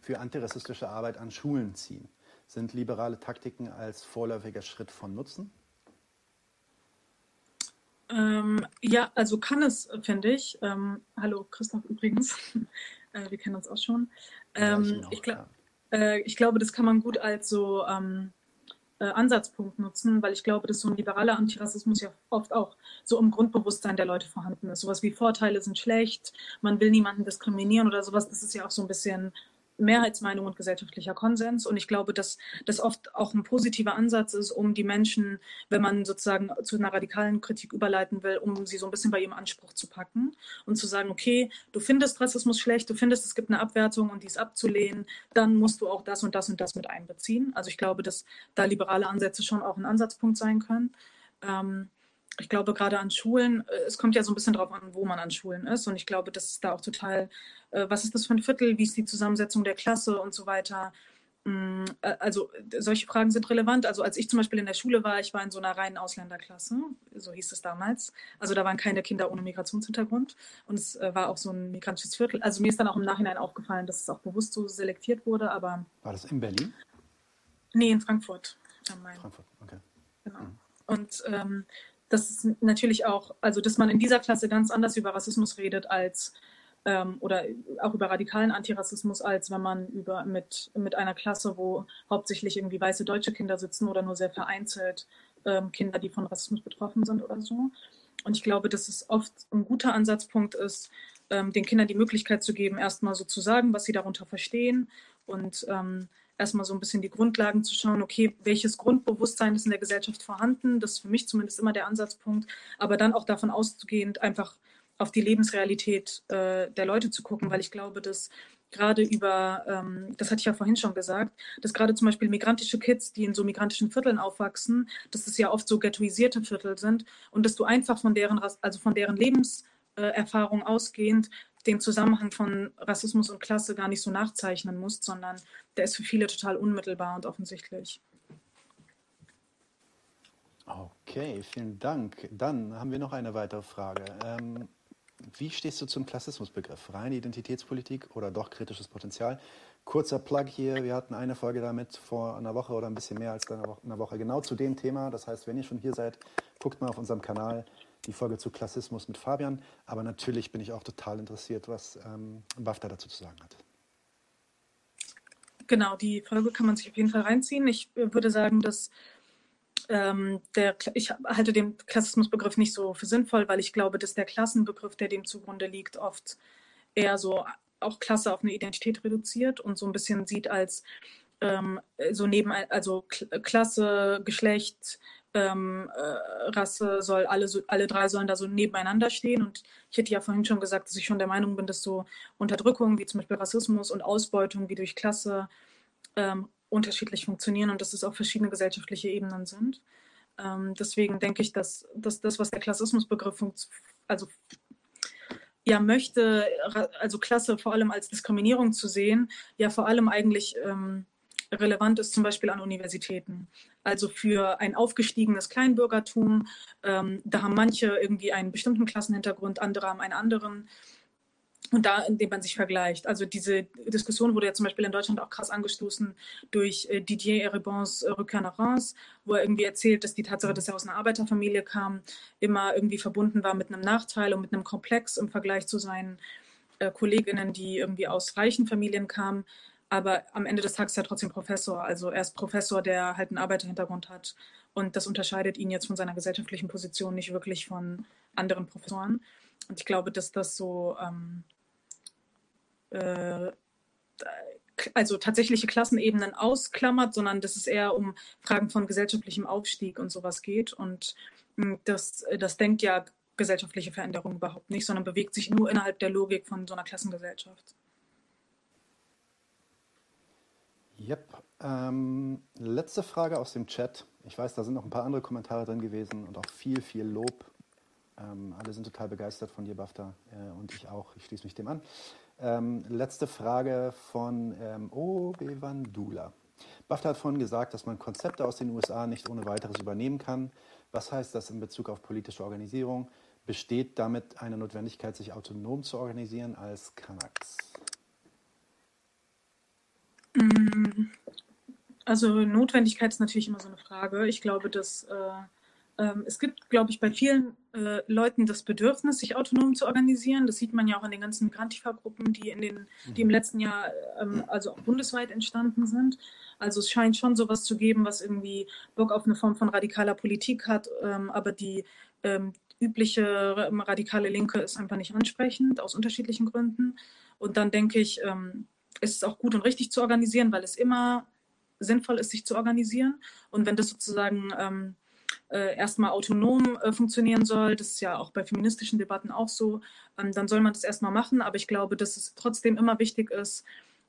S1: für antirassistische Arbeit an Schulen ziehen? Sind liberale Taktiken als vorläufiger Schritt von Nutzen?
S2: Ähm, ja, also kann es, finde ich. Ähm, hallo Christoph übrigens. äh, wir kennen uns auch schon. Ähm, ja, ich, ich, glaub, ja. äh, ich, glaube, das kann man gut als so ähm, äh, Ansatzpunkt nutzen, weil ich glaube, dass so ein liberaler Antirassismus ja oft auch so im Grundbewusstsein der Leute vorhanden ist. Sowas wie Vorteile sind schlecht, man will niemanden diskriminieren oder sowas. Das ist ja auch so ein bisschen Mehrheitsmeinung und gesellschaftlicher Konsens. Und ich glaube, dass das oft auch ein positiver Ansatz ist, um die Menschen, wenn man sozusagen zu einer radikalen Kritik überleiten will, um sie so ein bisschen bei ihrem Anspruch zu packen und zu sagen, okay, du findest Rassismus schlecht, du findest, es gibt eine Abwertung und dies abzulehnen, dann musst du auch das und das und das mit einbeziehen. Also ich glaube, dass da liberale Ansätze schon auch ein Ansatzpunkt sein können. Ähm, ich glaube, gerade an Schulen, äh, es kommt ja so ein bisschen darauf an, wo man an Schulen ist. Und ich glaube, das ist da auch total, äh, was ist das für ein Viertel, wie ist die Zusammensetzung der Klasse und so weiter. Mm, äh, also solche Fragen sind relevant. Also als ich zum Beispiel in der Schule war, ich war in so einer reinen Ausländerklasse, so hieß es damals. Also da waren keine Kinder ohne Migrationshintergrund und es war auch so ein migrantisches Viertel. Also mir ist dann auch im Nachhinein aufgefallen, dass es auch bewusst so selektiert wurde, aber...
S1: War das in Berlin?
S2: Nee, in Frankfurt.
S1: Frankfurt, okay.
S2: Genau. Mhm. Und ähm, das ist natürlich auch, also dass man in dieser Klasse ganz anders über Rassismus redet als ähm, oder auch über radikalen Antirassismus, als wenn man über mit, mit einer Klasse, wo hauptsächlich irgendwie weiße deutsche Kinder sitzen oder nur sehr vereinzelt ähm, Kinder, die von Rassismus betroffen sind oder so. Und ich glaube, dass es oft ein guter Ansatzpunkt ist, ähm, den Kindern die Möglichkeit zu geben, erstmal so zu sagen, was sie darunter verstehen und ähm, erstmal so ein bisschen die Grundlagen zu schauen, okay, welches Grundbewusstsein ist in der Gesellschaft vorhanden, das ist für mich zumindest immer der Ansatzpunkt, aber dann auch davon ausgehend einfach auf die Lebensrealität äh, der Leute zu gucken, weil ich glaube, dass gerade über, ähm, das hatte ich ja vorhin schon gesagt, dass gerade zum Beispiel migrantische Kids, die in so migrantischen Vierteln aufwachsen, dass es ja oft so ghettoisierte Viertel sind. Und dass du einfach von deren, also von deren Lebenserfahrung ausgehend den Zusammenhang von Rassismus und Klasse gar nicht so nachzeichnen musst, sondern der ist für viele total unmittelbar und offensichtlich.
S1: Okay, vielen Dank. Dann haben wir noch eine weitere Frage. Ähm, wie stehst du zum Klassismusbegriff? Reine Identitätspolitik oder doch kritisches Potenzial? Kurzer Plug hier, wir hatten eine Folge damit vor einer Woche oder ein bisschen mehr als einer Woche genau zu dem Thema. Das heißt, wenn ihr schon hier seid, guckt mal auf unserem Kanal die Folge zu Klassismus mit Fabian. Aber natürlich bin ich auch total interessiert, was ähm, BAFTA dazu zu sagen hat.
S2: Genau, die Folge kann man sich auf jeden Fall reinziehen. Ich äh, würde sagen, dass ähm, der, ich halte den Klassismusbegriff nicht so für sinnvoll, weil ich glaube, dass der Klassenbegriff, der dem zugrunde liegt, oft eher so auch Klasse auf eine Identität reduziert und so ein bisschen sieht als ähm, so neben, also Klasse, Geschlecht, ähm, äh, Rasse soll alle, so, alle drei sollen da so nebeneinander stehen. Und ich hätte ja vorhin schon gesagt, dass ich schon der Meinung bin, dass so Unterdrückung wie zum Beispiel Rassismus und Ausbeutung wie durch Klasse ähm, unterschiedlich funktionieren und dass es auch verschiedene gesellschaftliche Ebenen sind. Ähm, deswegen denke ich, dass, dass das, was der Klassismusbegriff also ja möchte, also Klasse vor allem als Diskriminierung zu sehen, ja vor allem eigentlich ähm, relevant ist zum Beispiel an Universitäten. Also für ein aufgestiegenes Kleinbürgertum, ähm, da haben manche irgendwie einen bestimmten Klassenhintergrund, andere haben einen anderen und da, indem man sich vergleicht. Also diese Diskussion wurde ja zum Beispiel in Deutschland auch krass angestoßen durch äh, Didier Eribons äh, Rückkehr nach Reims, wo er irgendwie erzählt, dass die Tatsache, dass er aus einer Arbeiterfamilie kam, immer irgendwie verbunden war mit einem Nachteil und mit einem Komplex im Vergleich zu seinen äh, Kolleginnen, die irgendwie aus reichen Familien kamen. Aber am Ende des Tages ist er trotzdem Professor. Also er ist Professor, der halt einen Arbeiterhintergrund hat. Und das unterscheidet ihn jetzt von seiner gesellschaftlichen Position nicht wirklich von anderen Professoren. Und ich glaube, dass das so ähm, äh, also tatsächliche Klassenebenen ausklammert, sondern dass es eher um Fragen von gesellschaftlichem Aufstieg und sowas geht. Und hm, das, das denkt ja gesellschaftliche Veränderung überhaupt nicht, sondern bewegt sich nur innerhalb der Logik von so einer Klassengesellschaft.
S1: Yep. Ähm, letzte Frage aus dem Chat. Ich weiß, da sind noch ein paar andere Kommentare drin gewesen und auch viel, viel Lob. Ähm, alle sind total begeistert von dir, BAFTA, äh, und ich auch. Ich schließe mich dem an. Ähm, letzte Frage von ähm, Obevandula. BAFTA hat vorhin gesagt, dass man Konzepte aus den USA nicht ohne weiteres übernehmen kann. Was heißt das in Bezug auf politische Organisierung? Besteht damit eine Notwendigkeit, sich autonom zu organisieren als Kanaks?
S2: Mm, also Notwendigkeit ist natürlich immer so eine Frage. Ich glaube, dass äh, ähm, es gibt, glaube ich, bei vielen äh, Leuten das Bedürfnis, sich autonom zu organisieren. Das sieht man ja auch in den ganzen Migrantifa-Gruppen, die, in den, die im mhm. letzten Jahr, ähm, also auch bundesweit entstanden sind. Also es scheint schon sowas zu geben, was irgendwie Bock auf eine Form von radikaler Politik hat, ähm, aber die ähm, übliche radikale Linke ist einfach nicht ansprechend, aus unterschiedlichen Gründen. Und dann denke ich, ähm, ist es auch gut und richtig zu organisieren, weil es immer sinnvoll ist, sich zu organisieren. Und wenn das sozusagen ähm, äh, erstmal autonom äh, funktionieren soll, das ist ja auch bei feministischen Debatten auch so, ähm, dann soll man das erstmal machen. Aber ich glaube, dass es trotzdem immer wichtig ist,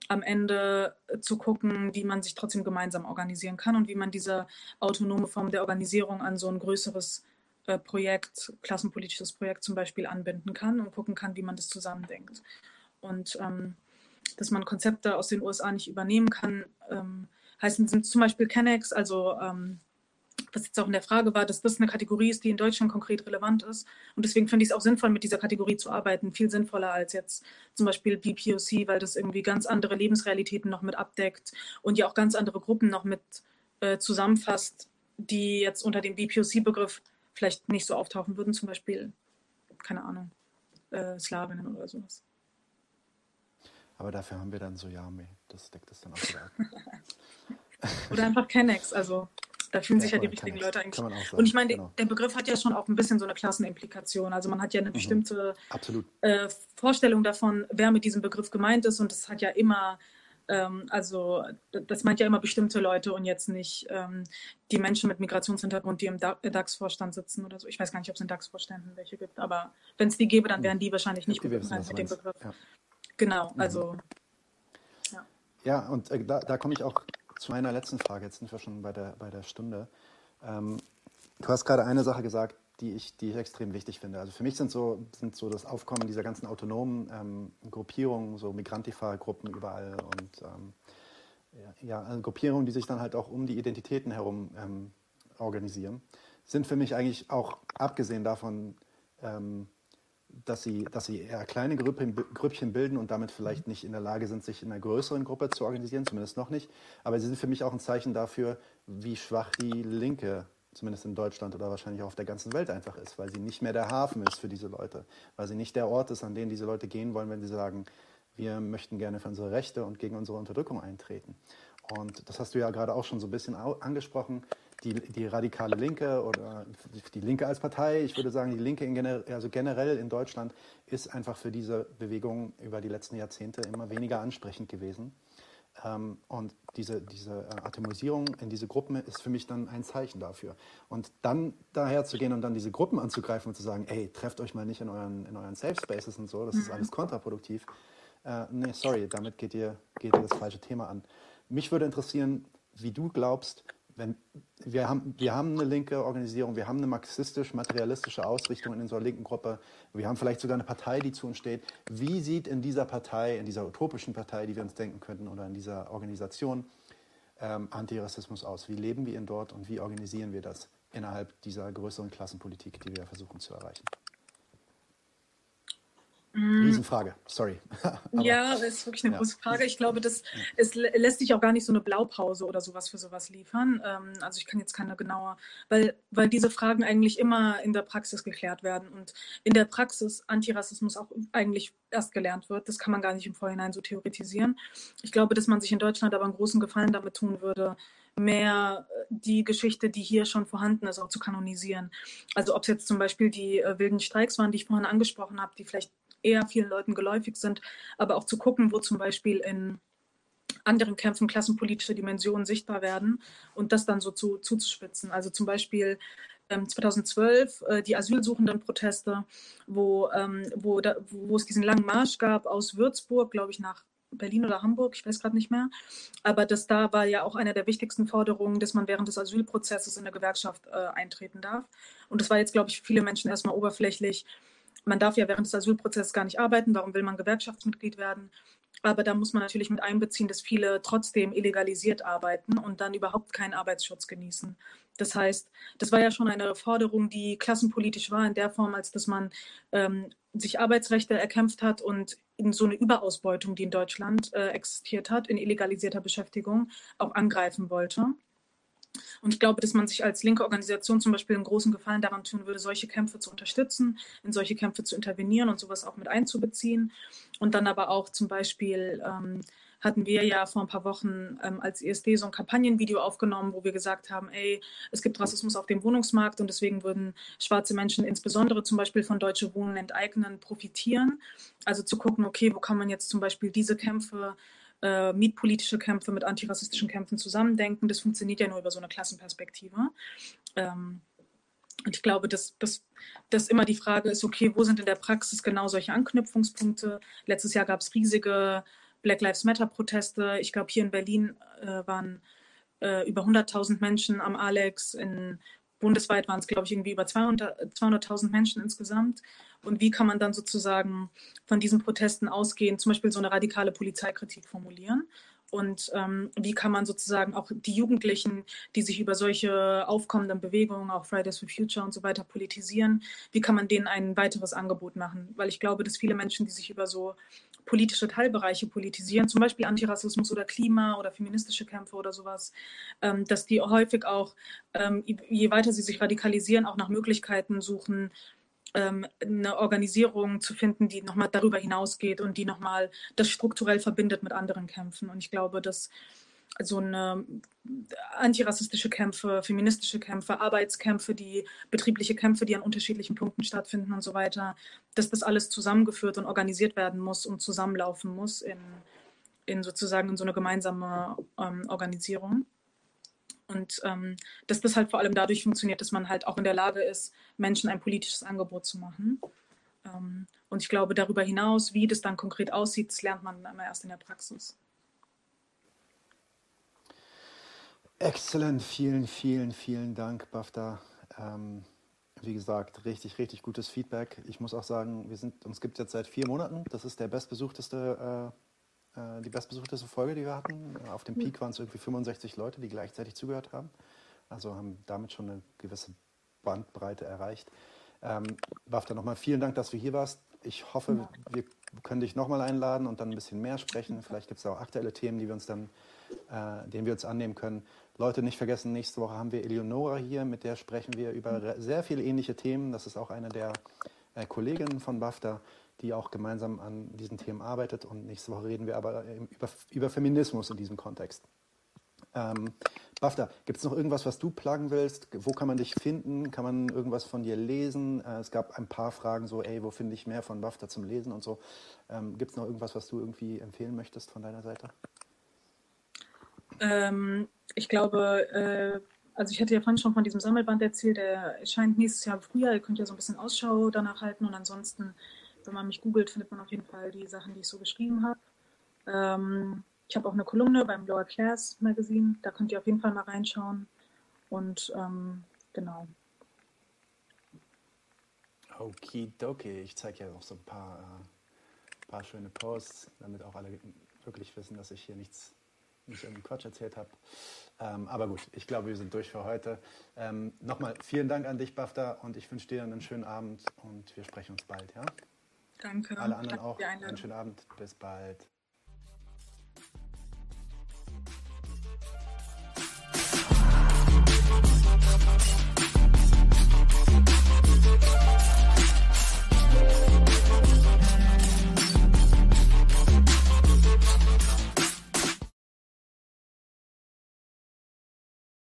S2: am Ende äh, zu gucken, wie man sich trotzdem gemeinsam organisieren kann und wie man diese autonome Form der Organisierung an so ein größeres äh, Projekt, klassenpolitisches Projekt zum Beispiel anbinden kann und gucken kann, wie man das zusammendenkt. Und ähm, dass man Konzepte aus den USA nicht übernehmen kann. Ähm, heißen sind zum Beispiel Kennex, also ähm, was jetzt auch in der Frage war, dass das eine Kategorie ist, die in Deutschland konkret relevant ist. Und deswegen finde ich es auch sinnvoll, mit dieser Kategorie zu arbeiten. Viel sinnvoller als jetzt zum Beispiel BPOC, weil das irgendwie ganz andere Lebensrealitäten noch mit abdeckt und ja auch ganz andere Gruppen noch mit äh, zusammenfasst, die jetzt unter dem BPOC-Begriff vielleicht nicht so auftauchen würden. Zum Beispiel, keine Ahnung, äh, Slawinnen oder sowas.
S1: Aber dafür haben wir dann so Yami. Das deckt es dann auch wieder ab.
S2: oder einfach Kennex, also da fühlen ja, sich ja die richtigen Leute eigentlich. Sagen, und ich meine, genau. der Begriff hat ja schon auch ein bisschen so eine Klassenimplikation. Also man hat ja eine mhm. bestimmte äh, Vorstellung davon, wer mit diesem Begriff gemeint ist. Und das hat ja immer, ähm, also das meint ja immer bestimmte Leute und jetzt nicht ähm, die Menschen mit Migrationshintergrund, die im DAX-Vorstand sitzen oder so. Ich weiß gar nicht, ob es in DAX-Vorständen welche gibt, aber wenn es die gäbe, dann wären die wahrscheinlich nicht gut gemeint mit dem Begriff. Ja. Genau, mhm. also.
S1: Ja. ja, und äh, da, da komme ich auch zu meiner letzten Frage, jetzt sind wir schon bei der, bei der Stunde. Ähm, du hast gerade eine Sache gesagt, die ich, die ich extrem wichtig finde. Also für mich sind so, sind so das Aufkommen dieser ganzen autonomen ähm, Gruppierungen, so Migrantifa-Gruppen überall und ähm, ja, also Gruppierungen, die sich dann halt auch um die Identitäten herum ähm, organisieren, sind für mich eigentlich auch, abgesehen davon, ähm, dass sie, dass sie eher kleine Grüppchen bilden und damit vielleicht nicht in der Lage sind, sich in einer größeren Gruppe zu organisieren, zumindest noch nicht. Aber sie sind für mich auch ein Zeichen dafür, wie schwach die Linke, zumindest in Deutschland oder wahrscheinlich auch auf der ganzen Welt einfach ist, weil sie nicht mehr der Hafen ist für diese Leute, weil sie nicht der Ort ist, an den diese Leute gehen wollen, wenn sie sagen, wir möchten gerne für unsere Rechte und gegen unsere Unterdrückung eintreten. Und das hast du ja gerade auch schon so ein bisschen angesprochen die, die radikale Linke oder die Linke als Partei, ich würde sagen, die Linke in gener also generell in Deutschland ist einfach für diese Bewegung über die letzten Jahrzehnte immer weniger ansprechend gewesen. Ähm, und diese, diese äh, Atomisierung in diese Gruppen ist für mich dann ein Zeichen dafür. Und dann daher zu gehen und dann diese Gruppen anzugreifen und zu sagen, ey, trefft euch mal nicht in euren, in euren Safe Spaces und so, das ist mhm. alles kontraproduktiv. Äh, nee, sorry, damit geht ihr, geht ihr das falsche Thema an. Mich würde interessieren, wie du glaubst, wenn, wir, haben, wir haben eine linke Organisierung, wir haben eine marxistisch-materialistische Ausrichtung in unserer linken Gruppe, wir haben vielleicht sogar eine Partei, die zu uns steht. Wie sieht in dieser Partei, in dieser utopischen Partei, die wir uns denken könnten, oder in dieser Organisation ähm, Antirassismus aus? Wie leben wir ihn dort und wie organisieren wir das innerhalb dieser größeren Klassenpolitik, die wir versuchen zu erreichen? Mhm. Riesenfrage, sorry.
S2: ja, das ist wirklich eine ja. große Frage. Ich glaube, das, es lässt sich auch gar nicht so eine Blaupause oder sowas für sowas liefern. Ähm, also ich kann jetzt keine genaue, weil, weil diese Fragen eigentlich immer in der Praxis geklärt werden und in der Praxis Antirassismus auch eigentlich erst gelernt wird. Das kann man gar nicht im Vorhinein so theoretisieren. Ich glaube, dass man sich in Deutschland aber einen großen Gefallen damit tun würde, mehr äh, die Geschichte, die hier schon vorhanden ist, auch zu kanonisieren. Also ob es jetzt zum Beispiel die äh, wilden Streiks waren, die ich vorhin angesprochen habe, die vielleicht eher vielen Leuten geläufig sind, aber auch zu gucken, wo zum Beispiel in anderen Kämpfen klassenpolitische Dimensionen sichtbar werden und das dann so zu, zuzuspitzen. Also zum Beispiel 2012 ähm, äh, die asylsuchenden Proteste, wo, ähm, wo, da, wo es diesen langen Marsch gab aus Würzburg, glaube ich, nach Berlin oder Hamburg, ich weiß gerade nicht mehr. Aber das da war ja auch eine der wichtigsten Forderungen, dass man während des Asylprozesses in eine Gewerkschaft äh, eintreten darf. Und das war jetzt, glaube ich, für viele Menschen erstmal oberflächlich man darf ja während des Asylprozesses gar nicht arbeiten, warum will man Gewerkschaftsmitglied werden? Aber da muss man natürlich mit einbeziehen, dass viele trotzdem illegalisiert arbeiten und dann überhaupt keinen Arbeitsschutz genießen. Das heißt, das war ja schon eine Forderung, die klassenpolitisch war, in der Form, als dass man ähm, sich Arbeitsrechte erkämpft hat und in so eine Überausbeutung, die in Deutschland äh, existiert hat, in illegalisierter Beschäftigung, auch angreifen wollte. Und ich glaube, dass man sich als linke Organisation zum Beispiel einen großen Gefallen daran tun würde, solche Kämpfe zu unterstützen, in solche Kämpfe zu intervenieren und sowas auch mit einzubeziehen. Und dann aber auch zum Beispiel ähm, hatten wir ja vor ein paar Wochen ähm, als ESD so ein Kampagnenvideo aufgenommen, wo wir gesagt haben, ey, es gibt Rassismus auf dem Wohnungsmarkt und deswegen würden schwarze Menschen insbesondere zum Beispiel von Deutsche Wohnen enteignen profitieren. Also zu gucken, okay, wo kann man jetzt zum Beispiel diese Kämpfe äh, mietpolitische Kämpfe mit antirassistischen Kämpfen zusammendenken. Das funktioniert ja nur über so eine Klassenperspektive. Ähm, und ich glaube, dass, dass, dass immer die Frage ist, okay, wo sind in der Praxis genau solche Anknüpfungspunkte? Letztes Jahr gab es riesige Black Lives Matter-Proteste. Ich glaube, hier in Berlin äh, waren äh, über 100.000 Menschen am Alex. In, bundesweit waren es, glaube ich, irgendwie über 200.000 Menschen insgesamt. Und wie kann man dann sozusagen von diesen Protesten ausgehen, zum Beispiel so eine radikale Polizeikritik formulieren und ähm, wie kann man sozusagen auch die Jugendlichen, die sich über solche aufkommenden Bewegungen, auch Fridays for Future und so weiter politisieren, wie kann man denen ein weiteres Angebot machen? Weil ich glaube, dass viele Menschen, die sich über so politische Teilbereiche politisieren, zum Beispiel Antirassismus oder Klima oder feministische Kämpfe oder sowas, ähm, dass die häufig auch, ähm, je weiter sie sich radikalisieren, auch nach Möglichkeiten suchen, eine Organisierung zu finden, die nochmal darüber hinausgeht und die nochmal das strukturell verbindet mit anderen Kämpfen. Und ich glaube, dass so eine antirassistische Kämpfe, feministische Kämpfe, Arbeitskämpfe, die betriebliche Kämpfe, die an unterschiedlichen Punkten stattfinden und so weiter, dass das alles zusammengeführt und organisiert werden muss und zusammenlaufen muss in, in sozusagen in so eine gemeinsame ähm, Organisierung. Und ähm, dass das halt vor allem dadurch funktioniert, dass man halt auch in der Lage ist, Menschen ein politisches Angebot zu machen. Ähm, und ich glaube, darüber hinaus, wie das dann konkret aussieht, das lernt man immer erst in der Praxis.
S1: Exzellent, vielen, vielen, vielen Dank, Bafta. Ähm, wie gesagt, richtig, richtig gutes Feedback. Ich muss auch sagen, wir sind, uns gibt es jetzt seit vier Monaten. Das ist der bestbesuchteste äh, die bestbesuchteste Folge, die wir hatten. Auf dem Peak waren es irgendwie 65 Leute, die gleichzeitig zugehört haben. Also haben damit schon eine gewisse Bandbreite erreicht. Ähm, Bafta, nochmal vielen Dank, dass du hier warst. Ich hoffe, wir können dich nochmal einladen und dann ein bisschen mehr sprechen. Vielleicht gibt es auch aktuelle Themen, die wir uns dann, äh, denen wir uns annehmen können. Leute, nicht vergessen, nächste Woche haben wir Eleonora hier, mit der sprechen wir über sehr viele ähnliche Themen. Das ist auch eine der äh, Kolleginnen von BAFTA die auch gemeinsam an diesen Themen arbeitet. Und nächste Woche reden wir aber über, über Feminismus in diesem Kontext. Ähm, Bafta, gibt es noch irgendwas, was du plagen willst? Wo kann man dich finden? Kann man irgendwas von dir lesen? Äh, es gab ein paar Fragen so, ey, wo finde ich mehr von Bafta zum Lesen und so. Ähm, gibt es noch irgendwas, was du irgendwie empfehlen möchtest von deiner Seite?
S2: Ähm, ich glaube, äh, also ich hatte ja vorhin schon von diesem Sammelband erzählt, der erscheint nächstes Jahr im Frühjahr. Ihr könnt ja so ein bisschen Ausschau danach halten und ansonsten wenn man mich googelt, findet man auf jeden Fall die Sachen, die ich so geschrieben habe. Ähm, ich habe auch eine Kolumne beim Lower Class Magazine, da könnt ihr auf jeden Fall mal reinschauen. Und ähm, genau.
S1: Okidoki, ich zeige ja auch so ein paar, äh, paar schöne Posts, damit auch alle wirklich wissen, dass ich hier nichts, nicht irgendeinen Quatsch erzählt habe. Ähm, aber gut, ich glaube, wir sind durch für heute. Ähm, Nochmal vielen Dank an dich, Bafta, und ich wünsche dir einen schönen Abend und wir sprechen uns bald, ja?
S2: Danke.
S1: Alle anderen Danke auch. Einen schönen Abend. Bis bald.